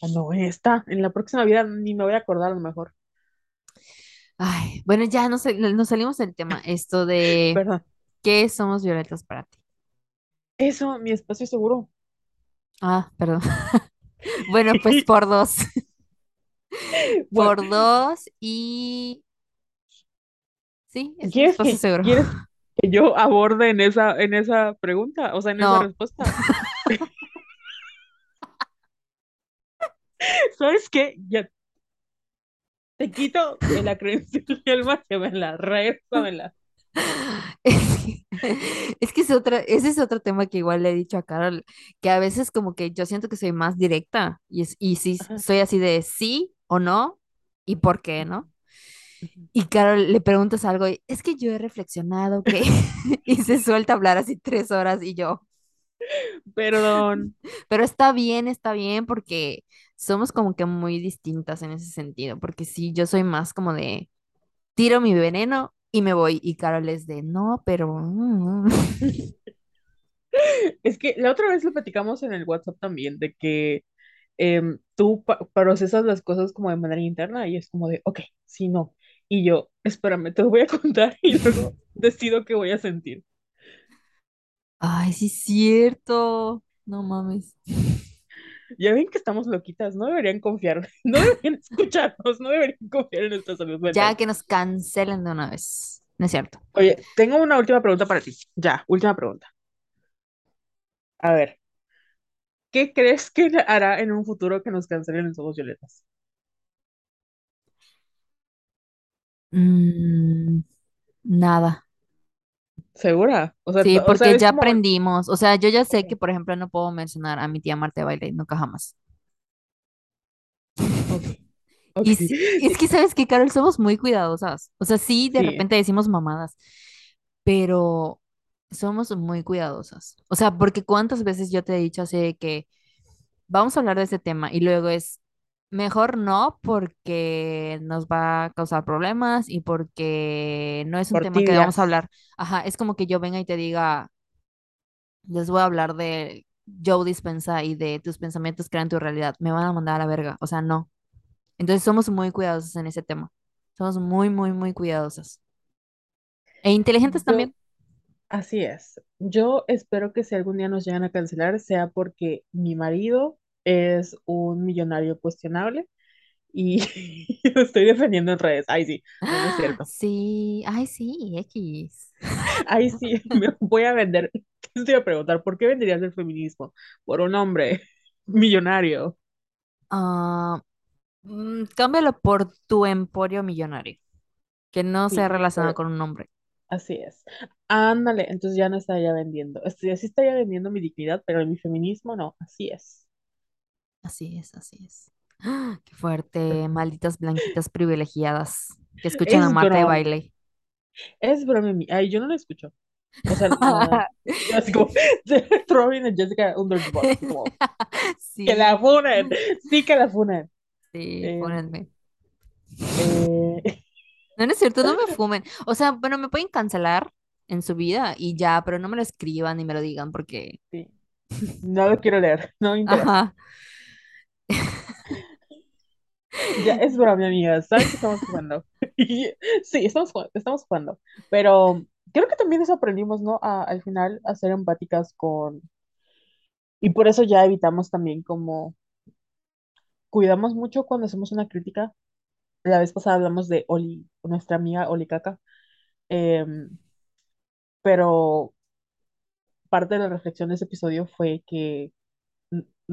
O no, esta, en la próxima vida ni me voy a acordar a lo mejor.
Ay, bueno, ya nos, nos salimos del tema. Esto de
Perdón.
¿qué somos violetas para ti?
Eso, mi espacio seguro.
Ah, perdón. [laughs] Bueno, pues [laughs] por dos. [laughs]
Bueno,
Por dos y sí, es
¿quieres
espacio
que,
seguro.
quieres que yo aborde en esa, en esa pregunta? O sea, en esa respuesta. ¿Sabes qué? Ya te quito de la credencial la rézamela. [laughs]
es que, es que es otra, ese es otro tema que igual le he dicho a Carol, que a veces como que yo siento que soy más directa y, es, y sí,
Ajá.
soy así de sí o no y por qué, ¿no? Y Carol le preguntas algo y es que yo he reflexionado que [laughs] y se suelta a hablar así tres horas y yo,
Perdón. [laughs]
pero está bien, está bien porque somos como que muy distintas en ese sentido, porque sí, yo soy más como de tiro mi veneno y me voy y Carol es de no, pero... mm". [laughs]
Es que la otra vez lo platicamos en el WhatsApp también, de que em, tú procesas las cosas como de manera interna y es como de, ok, sí, no. Y yo, espérame, te lo voy a contar y luego [laughs] decido qué voy a sentir.
Ay, sí es cierto. No mames.
Ya ven que estamos loquitas, no deberían confiar, [laughs] no deberían escucharnos, no deberían confiar en nuestra salud
Ya que nos cancelen de una vez. No es cierto.
Oye, tengo una última pregunta para ti. Ya, última pregunta. A ver, ¿qué crees que [laughs] hará en un futuro que nos cancelen en Somos Violetas?
Mm, nada.
¿Segura? O sea,
Sí,
t- o sea,
porque ya
como,
aprendimos. O sea, yo ya sé que, por ejemplo, no puedo mencionar a mi tía Marta de baile, nunca jamás.
ok, ok.
Y sí- es que, ¿sabes qué, Carol? Somos muy cuidadosas. O sea, sí, de
Sí,
repente decimos mamadas, pero somos muy cuidadosas. O sea, porque cuántas veces yo te he dicho así de que vamos a hablar de este tema y luego es mejor no porque nos va a causar problemas y porque no es un
por
tema que vamos a hablar. Ajá, es como que yo venga y te diga, les voy a hablar de Joe Dispensa y de tus pensamientos crean tu realidad. Me van a mandar a la verga. O sea, no. Entonces somos muy cuidadosos en ese tema. Somos muy, muy, muy cuidadosas. E inteligentes
Yo,
también.
así es. Yo espero que si algún día nos llegan a cancelar sea porque mi marido es un millonario cuestionable y [laughs] lo estoy defendiendo en redes. Ay, sí, no, es
¡Ah!
cierto.
Sí, ay, sí, X. [laughs]
Ay, sí, [laughs] me voy a vender. Te estoy a preguntar, ¿por qué venderías el feminismo? Por un hombre millonario.
Ah, mm, cámbialo por tu emporio millonario, que no
Sí,
sea relacionado con un nombre.
Así es. Ándale, entonces ya no estaría vendiendo. Estoy, así estaría vendiendo mi dignidad, pero mi feminismo no. Así es.
Así es, así es. ¡Ah! Qué fuerte, malditas blanquitas privilegiadas que escuchan a Marta de baile.
Es broma. mi- Ay, yo no lo escucho. O sea, la, [laughs] así como [laughs] Robin y Jessica Underbox, así como [laughs] que la
Sí,
funen, sí que la funen.
sí,
Eh,
fúnenme.
eh,
No, no es cierto, no me fumen. O sea, bueno, me pueden cancelar en su vida y ya, pero no me lo escriban ni me lo digan porque,
sí, no lo quiero leer, no me interesa.
ajá,
Ya [laughs] es broma, mi amiga, sabes que estamos jugando. [laughs] Y Sí, estamos jugando, estamos jugando. Pero creo que también eso aprendimos, ¿no? A- al final a ser empáticas con... Y por eso ya evitamos también como... Cuidamos mucho cuando hacemos una crítica. La vez pasada hablamos de Oli, nuestra amiga Oli Caca. em, pero parte de la reflexión de ese episodio fue que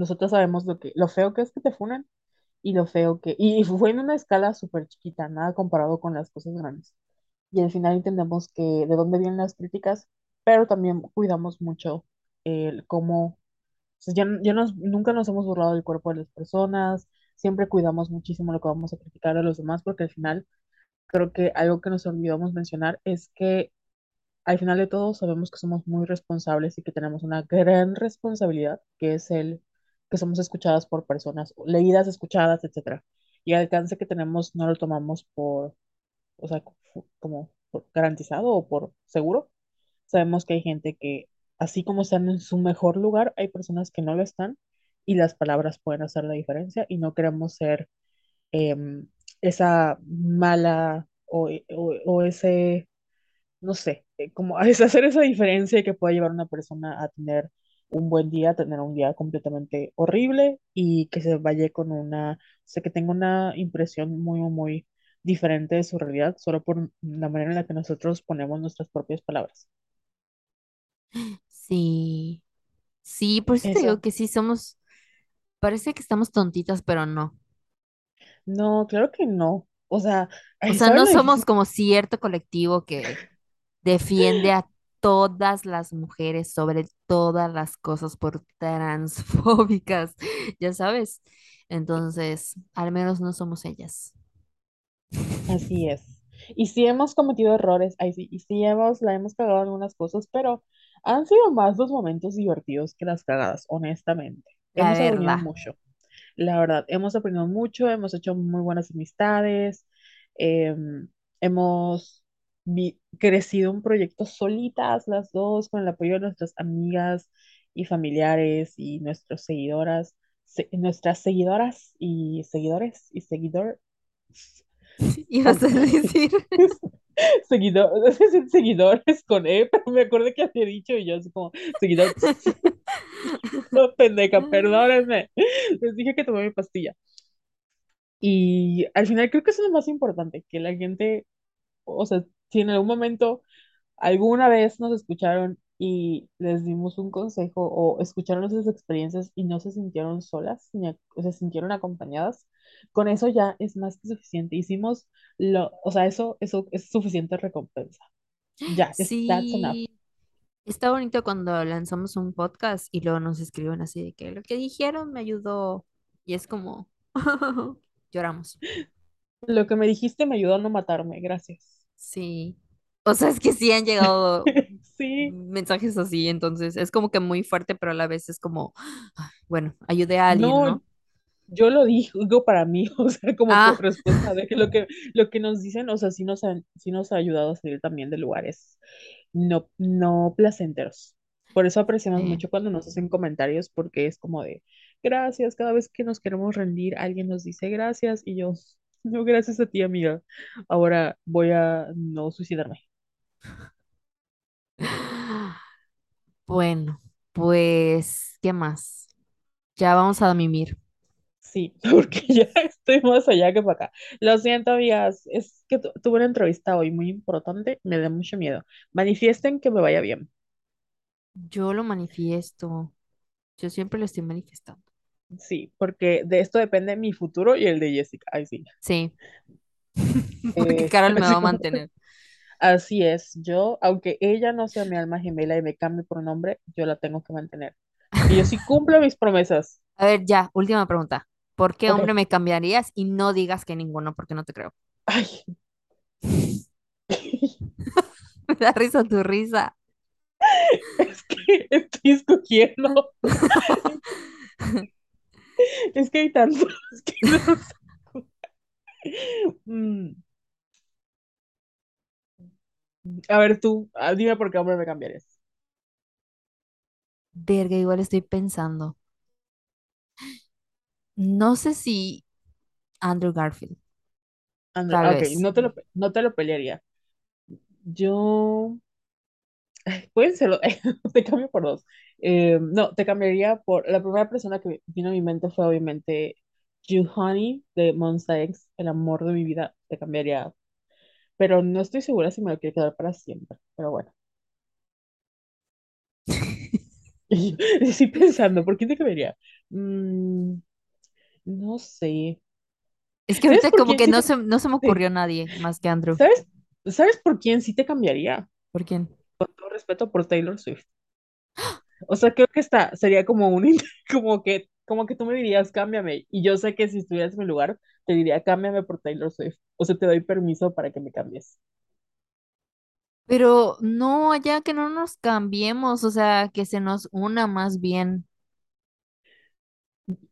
nosotros sabemos lo que, lo feo que es que te funan y lo feo que, y fue en una escala súper chiquita, nada comparado con las cosas grandes. Y al final entendemos que de dónde vienen las críticas, pero también cuidamos mucho el cómo, ya, ya nos, nunca nos hemos burlado del cuerpo de las personas, siempre cuidamos muchísimo lo que vamos a criticar a los demás, porque al final creo que algo que nos olvidamos mencionar es que al final de todo sabemos que somos muy responsables y que tenemos una gran responsabilidad, que es el que somos escuchadas por personas, leídas, escuchadas, etcétera. Y el alcance que tenemos no lo tomamos por, o sea, como garantizado o por seguro. Sabemos que hay gente que, así como están en su mejor lugar, hay personas que no lo están y las palabras pueden hacer la diferencia y no queremos ser em, esa mala o, o, o ese, no sé, eh, como [laughs] hacer esa diferencia que puede llevar a una persona a tener un buen día, tener un día completamente horrible y que se vaya con una, o sea, que tenga una impresión muy, muy diferente de su realidad solo por la manera en la que nosotros ponemos nuestras propias palabras.
Sí, sí, por eso te digo que sí somos, parece que estamos tontitas, pero no.
No, claro que no. O sea,
O
ay,
sea,
¿sabes
no
lo
somos
difícil?
como cierto colectivo que defiende a todas las mujeres sobre todas las cosas por transfóbicas, [laughs] ya sabes. Entonces, al menos no somos ellas.
Así es. Y sí hemos cometido errores, ay sí, y sí hemos, la hemos cagado en algunas cosas, pero han sido más los momentos divertidos que las cagadas, honestamente.
La
Hemos aprendido mucho, la verdad, hemos aprendido mucho, hemos hecho muy buenas amistades, em, hemos vi- crecido un proyecto solitas las dos con el apoyo de nuestras amigas y familiares y nuestras seguidoras, se- nuestras seguidoras y seguidores y seguidor [laughs]
Ibas a [laughs] decir. [laughs]
seguidor, seguidores con E, pero me acuerdo que había dicho y yo así como seguidor, no, pendeja, perdónenme, les dije que tomé mi pastilla. Y al final creo que eso es lo más importante, que la gente, o sea, si en algún momento, alguna vez nos escucharon y les dimos un consejo o escucharon nuestras experiencias y no se sintieron solas, ni se sintieron acompañadas, con eso ya es más que suficiente. Hicimos lo, o sea, eso, eso es suficiente recompensa. Ya. [gasps]
Sí, está bonito cuando lanzamos un podcast y luego nos escriben así de que lo que dijeron me ayudó. Y es como, [laughs] lloramos.
Lo que me dijiste me ayudó a no matarme, gracias.
Sí. O sea, es que sí han llegado [laughs]
Sí,
mensajes así, entonces es como que muy fuerte, pero a la vez es como, "Ay, bueno, ayudé a alguien,
no,
¿no?
yo lo digo para mí, [laughs] o sea, como por
Ah,
respuesta de que lo que, lo que nos dicen, o sea, sí nos han, sí nos ha ayudado a salir también de lugares no, no placenteros. Por eso apreciamos
sí.
mucho cuando nos hacen comentarios, porque es como de, gracias, cada vez que nos queremos rendir, alguien nos dice gracias y yo, no, gracias a ti, amiga. Ahora voy a no suicidarme.
Bueno, pues, ¿qué más? Ya vamos a mimir.
Sí, [laughs] porque ya estoy más allá que para acá. Lo siento, amigas, es que tu- tuve una entrevista hoy muy importante, me da mucho miedo. Manifiesten que me vaya bien.
Yo lo manifiesto. Yo siempre lo estoy manifestando.
Sí, porque de esto depende mi futuro y el de Jessica. Ay, sí.
Sí, [laughs] porque
Eh,
Carol me va a [laughs] mantener.
así es. Yo, aunque ella no sea mi alma gemela y me cambie por nombre, yo la tengo que mantener. Porque yo sí [laughs] cumplo mis promesas.
A ver, ya, última pregunta. ¿Por qué hombre me cambiarías? Y no digas que ninguno, porque no te creo.
Ay.
Me da risa tu risa.
Es que estoy escogiendo. [laughs] Es que hay tantos [laughs] que no. Mm, A ver, tú, ah, dime por qué hombre me cambiarías.
Verga, igual estoy pensando. No sé si Andrew Garfield,
André,
tal
ah, ok,
vez.
no te lo, no te lo pelearía. Yo, pueden serlo, [laughs] te cambio por dos. Eh, no, te cambiaría por, la primera persona que vino a mi mente fue obviamente Honey de Monsta X, el amor de mi vida, te cambiaría, pero no estoy segura si me lo quiero quedar para siempre, pero bueno. [laughs] Y yo [laughs] estoy pensando, ¿por quién te cambiaría? Mm, no sé.
Es que
¿Sabes
ahorita como que
sí
no
te...
se, no se me
sí.
ocurrió nadie más que Andrew.
¿Sabes? ¿Sabes por quién sí te cambiaría?
¿Por quién?
Todo respeto por Taylor Swift. O sea, creo que está, sería como un, [laughs] como que, como que tú me dirías, cámbiame. Y yo sé que si estuvieras en mi lugar, te diría, cámbiame por Taylor Swift. O sea, te doy permiso para que me cambies.
Pero no, ya que no nos cambiemos, o sea, que se nos una más bien.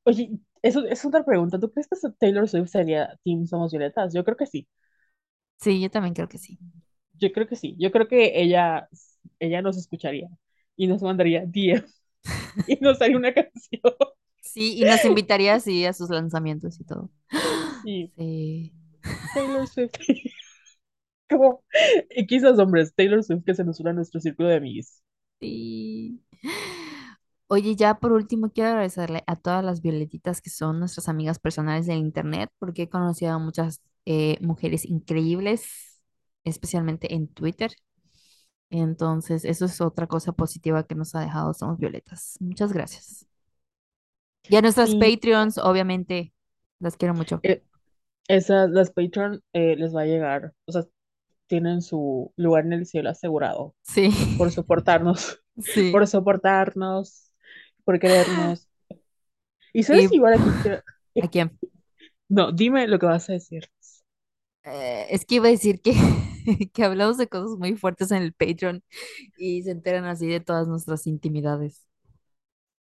Oye, eso es otra pregunta. ¿Tú crees que Taylor Swift sería Team Somos Violetas? Yo creo que sí.
Sí, yo también creo que sí.
Yo creo que sí. Yo creo que ella, ella nos escucharía y nos mandaría DM y nos haría una canción.
Sí, y nos invitaría así a sus lanzamientos y todo.
Sí,
Sí.
Taylor Swift. Como X los hombres, Taylor Swift que se nos une a nuestro círculo de amigos.
Sí. Oye, ya por último quiero agradecerle a todas las violetitas que son nuestras amigas personales del internet, porque he conocido a muchas eh, mujeres increíbles, especialmente en Twitter. Entonces, eso es otra cosa positiva que nos ha dejado Somos Violetas. Muchas gracias. Y a nuestras
Sí,
Patreons, obviamente, las quiero mucho.
eh, esas, las Patreon eh, les va a llegar, o sea, tienen su lugar en el cielo asegurado
Sí,
por soportarnos, [laughs]
sí.
por soportarnos, por querernos. Y sabes,
Y
igual aquí, quiero-
¿a quién? [laughs]
no, dime lo que vas a decir.
Eh, es que iba a decir que, [laughs] que hablamos de cosas muy fuertes en el Patreon y se enteran así de todas nuestras intimidades.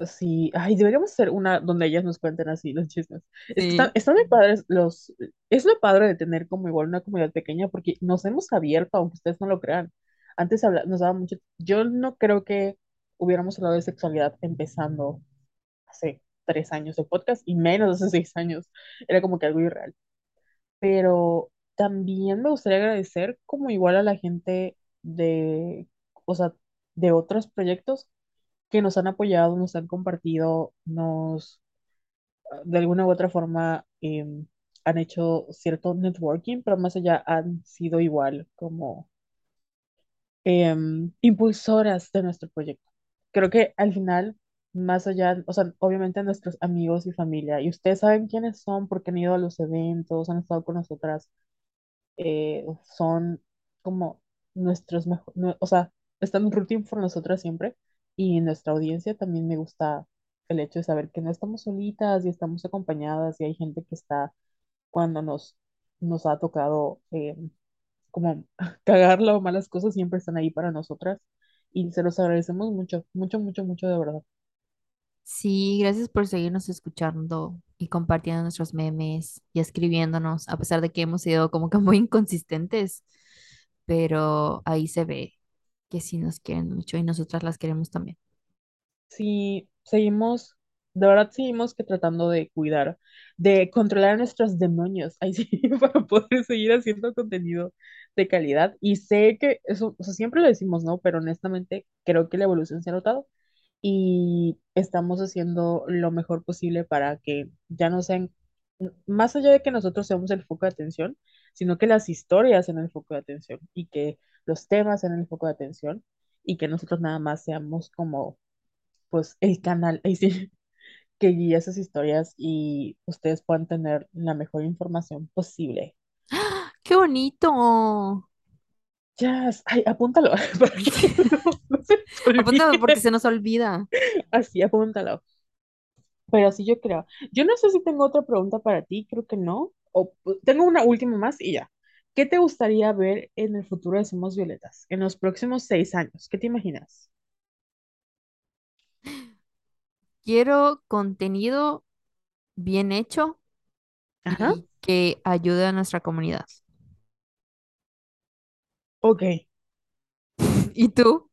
Sí, ay, deberíamos hacer una donde ellas nos cuenten así los chismes. Están,
Sí,
están muy padres los, es lo padre de tener como igual una comunidad pequeña porque nos hemos abierto, aunque ustedes no lo crean. Antes habla- nos daba mucho, yo no creo que hubiéramos hablado de sexualidad empezando hace tres años de podcast y menos hace seis años. Era como que algo irreal. Pero también me gustaría agradecer como igual a la gente de, o sea, de otros proyectos que nos han apoyado, nos han compartido, nos de alguna u otra forma em, han hecho cierto networking, pero más allá han sido igual como em, impulsoras de nuestro proyecto. Creo que al final, más allá, o sea, obviamente nuestros amigos y familia, y ustedes saben quiénes son porque han ido a los eventos, han estado con nosotras, eh, son como nuestros mejores, o sea, están rooting por nosotras siempre, y en nuestra audiencia también me gusta el hecho de saber que no estamos solitas y estamos acompañadas y hay gente que está cuando nos, nos ha tocado eh, como [laughs] cagarla o malas cosas, siempre están ahí para nosotras y se los agradecemos mucho, mucho, mucho, mucho de verdad.
Sí, gracias por seguirnos escuchando y compartiendo nuestros memes y escribiéndonos, a pesar de que hemos sido como que muy inconsistentes, pero ahí se ve que sí nos quieren mucho y nosotras las queremos también.
Sí, seguimos, de verdad seguimos que tratando de cuidar, de controlar nuestros demonios, [laughs] ahí para poder seguir haciendo contenido de calidad. Y sé que eso, o sea, siempre lo decimos, ¿no? Pero honestamente creo que la evolución se ha notado y estamos haciendo lo mejor posible para que ya no sean, más allá de que nosotros seamos el foco de atención, sino que las historias sean el foco de atención y que los temas sean el foco de atención y que nosotros nada más seamos como pues el canal [laughs] que guía esas historias y ustedes puedan tener la mejor información posible.
¡Qué bonito!
Ya, ay, apúntalo [laughs] [laughs]
Apúntame porque se nos olvida.
Así, apúntalo. Pero sí, yo creo. Yo no sé si tengo otra pregunta para ti, creo que no. O pu- tengo una última más y ya. ¿Qué te gustaría ver en el futuro de Somos Violetas? En los próximos seis años. ¿Qué te imaginas?
Quiero contenido bien hecho
Ajá.
y que ayude a nuestra comunidad.
Ok.
¿Y tú?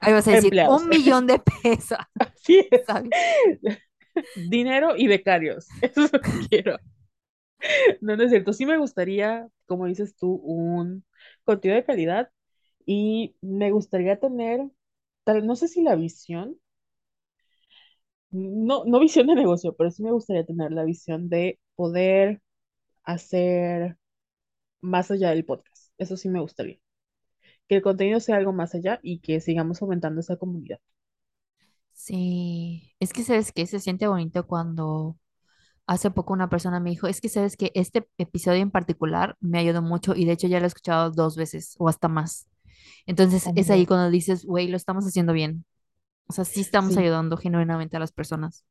Ahí vas a decir
Empleados.
un millón de [laughs] pesos,
Así es.
¿sabes?
Dinero y becarios. [laughs] Eso es lo que quiero. No, no es cierto. Sí me gustaría, como dices tú, un contenido de calidad y me gustaría tener, tal, no sé si la visión, no, no visión de negocio, pero sí me gustaría tener la visión de poder hacer más allá del podcast. Eso sí me gustaría. Que el contenido sea algo más allá y que sigamos aumentando esa comunidad.
Sí, es que sabes que se siente bonito cuando hace poco una persona me dijo, es que sabes que este episodio en particular me ayudó mucho y de hecho ya lo he escuchado dos veces o hasta más. Entonces es ahí cuando dices, güey, lo estamos haciendo bien. O sea, sí estamos
Sí.
ayudando genuinamente a las personas.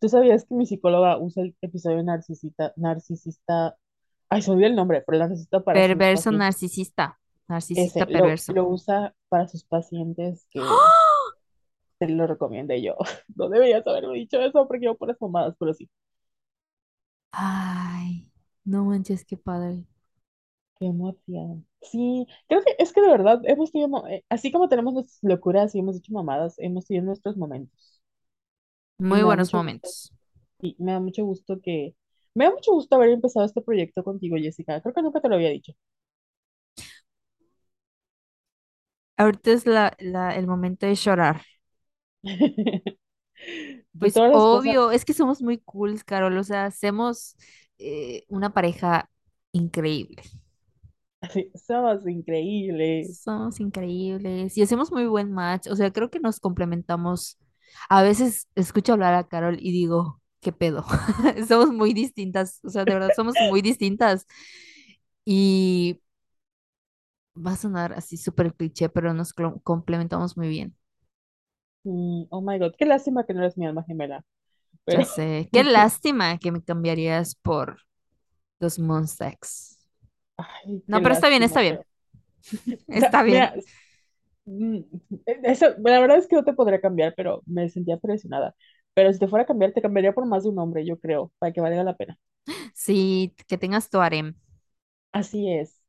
¿Tú sabías que mi psicóloga usa el episodio narcisista, narcisista, ay, se olvidó el nombre, pero el narcisista para
Perverso
pacientes?
Narcisista,
Ese lo,
perverso.
lo usa para sus pacientes que te lo recomiende yo. [laughs] No deberías haberme dicho eso porque yo por las mamadas, pero sí.
Ay, no manches, qué padre.
Qué emoción. Sí, creo que es que de verdad hemos tenido, eh, así como tenemos nuestras locuras y hemos hecho mamadas, hemos tenido nuestros momentos.
Muy buenos momentos.
y me da mucho gusto que, me da mucho gusto haber empezado este proyecto contigo, Jessica. Creo que nunca te lo había dicho.
Ahorita es la, la- el momento de llorar. [laughs] Pues
cosas,
obvio, es que somos muy cool, Carol. O sea, hacemos eh, una pareja increíble.
sí, somos increíbles.
Somos increíbles y hacemos muy buen match. O sea, creo que nos complementamos. A veces escucho hablar a Carol y digo, ¿qué pedo? [laughs] Somos muy distintas. O sea, de verdad, somos muy distintas. Y va a sonar así súper cliché, pero nos complementamos muy bien.
Mm, oh my God, qué lástima que no eres mi alma gemela,
Ya sé. [laughs] Qué lástima que me cambiaría por los
ay, qué
No, pero está bien, está bien.
pero [laughs]
Está [laughs] bien.
mira, mm, eso, la verdad es que no te podría cambiar, pero me sentía presionada. Pero si te fuera a cambiar, te cambiaría por más de un hombre, yo creo, para que valga la pena.
Sí, que tengas tu harem.
Así es.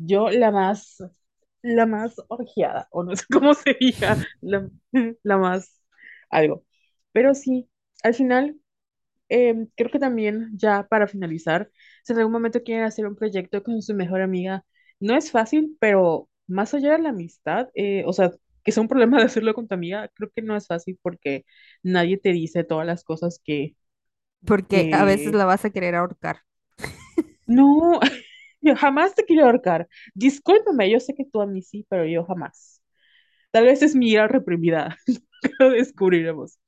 Yo la más, la más orgiada, o no sé [laughs] cómo se diga, la, la más algo. Pero sí, al final, em, creo que también ya para finalizar, si en algún momento quieren hacer un proyecto con su mejor amiga, no es fácil, pero más allá de la amistad, eh, o sea, que sea un problema de hacerlo con tu amiga, creo que no es fácil porque nadie te dice todas las cosas que,
Porque a veces la vas a querer ahorcar.
No, [laughs] yo jamás te quiero ahorcar. Discúlpame, yo sé que tú a mí sí, pero yo jamás. Tal vez es mi ira reprimida, [laughs] lo descubriremos.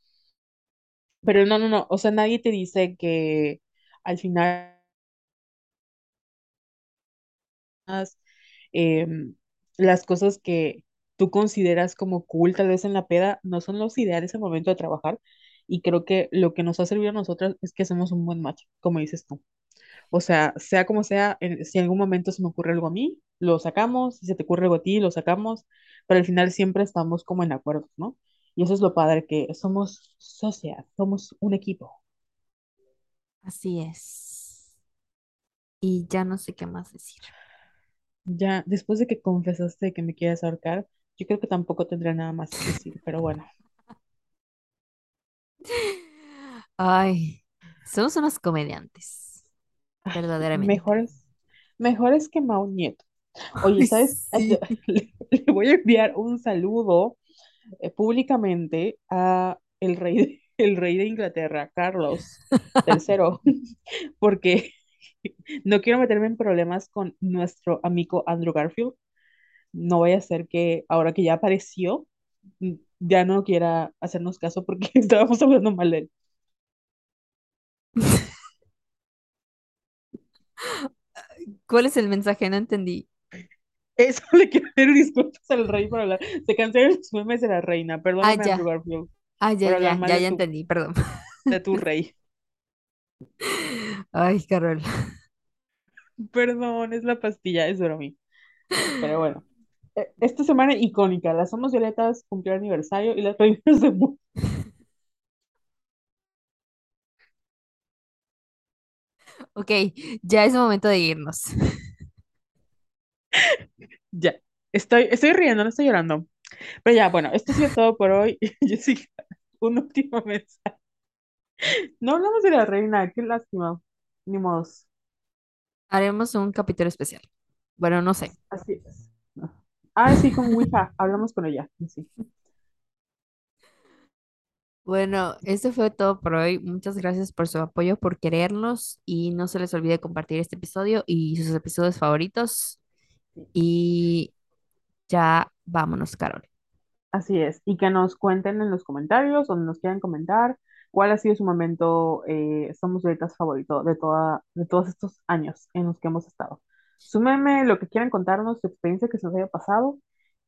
Pero no, no, no, o sea, nadie te dice que al final em, las cosas que tú consideras como cool, tal vez en la peda, no son los ideales al momento de trabajar. Y creo que lo que nos ha servido a nosotras es que hacemos un buen match, como dices tú. O sea, sea como sea, en- si en algún momento se me ocurre algo a mí, lo sacamos, si se te ocurre algo a ti, lo sacamos, pero al final siempre estamos como en acuerdo, ¿no? Y eso es lo padre, que somos sociedad, somos un equipo.
Así es. Y ya no sé qué más decir.
Ya, después de que confesaste que me quieres ahorcar, yo creo que tampoco tendré nada más que decir, pero bueno, [laughs]
Ay, somos unos comediantes, verdaderamente.
mejores, mejores que Mau Nieto. [laughs] Oye, ¿sabes?
sí. [laughs]
Le, le voy a enviar un saludo eh, públicamente a el rey, de- [laughs] el rey de Inglaterra, Carlos III, porque no quiero meterme en problemas con nuestro amigo Andrew Garfield. No vaya a ser que ahora que ya apareció, mm, ya no quiera hacernos caso porque estábamos hablando mal de él.
¿Cuál es el mensaje? No entendí.
Eso le quiero pedir [laughs] disculpas al rey por hablar. Se cansaron los memes de la reina.
Ah,
Perdóname, Andrew
ya.
Garfield,
Ah, ya, ya, ya, ya
tu,
entendí, perdón.
de tu rey. [laughs]
Ay, Carol.
Perdón, es la pastilla, es broma. Pero bueno. eh, esta semana icónica, las Somos Violetas cumplió aniversario y las reinas de
Ok, ya es momento de irnos.
Ya, estoy, estoy riendo, no estoy llorando. Pero ya, bueno, esto ha sido todo por hoy. [laughs] Jessica, un último mensaje. No hablamos de la reina, qué lástima. Ni modos.
Haremos un capítulo especial. Bueno, no sé.
Así es. Ah, sí, con Ouija, hablamos con ella. Sí.
Bueno, eso fue todo por hoy. Muchas gracias por su apoyo, por querernos y no se les olvide compartir este episodio y sus episodios favoritos. Y ya vámonos, Carol.
Así es, y que nos cuenten en los comentarios, donde nos quieran comentar, cuál ha sido su momento, eh, somos Violetas favorito de, toda, de todos estos años en los que hemos estado. Su meme, lo que quieran contarnos, su experiencia que se nos haya pasado,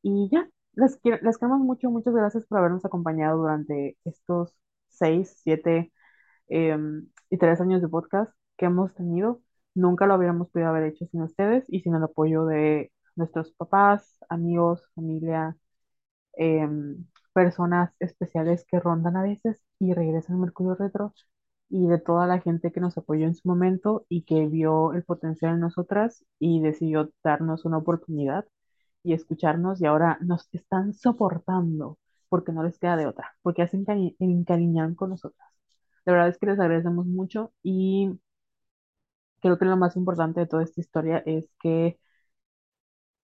y ya, las, quiero- las queremos mucho, muchas gracias por habernos acompañado durante estos seis, siete em, y tres años de podcast que hemos tenido. Nunca lo hubiéramos podido haber hecho sin ustedes y sin el apoyo de nuestros papás, amigos, familia em, personas especiales que rondan a veces y regresan a Mercurio Retro y de toda la gente que nos apoyó en su momento y que vio el potencial en nosotras y decidió darnos una oportunidad y escucharnos y ahora nos están soportando porque no les queda de otra, porque hacen cari- encariñan con nosotras. La verdad es que les agradecemos mucho y creo que lo más importante de toda esta historia es que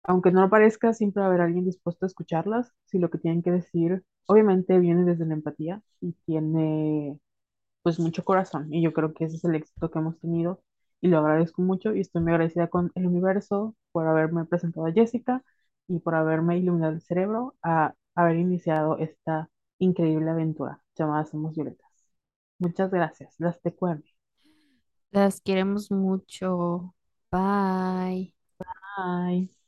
aunque no lo parezca, siempre va a haber alguien dispuesto a escucharlas, si lo que tienen que decir, obviamente viene desde la empatía y tiene pues mucho corazón. Y yo creo que ese es el éxito que hemos tenido y lo agradezco mucho y estoy muy agradecida con el universo por haberme presentado a Jessica y por haberme iluminado el cerebro a haber iniciado esta increíble aventura llamada Somos Violetas. Muchas gracias. Las te cuerno.
Las queremos mucho. Bye.
Bye.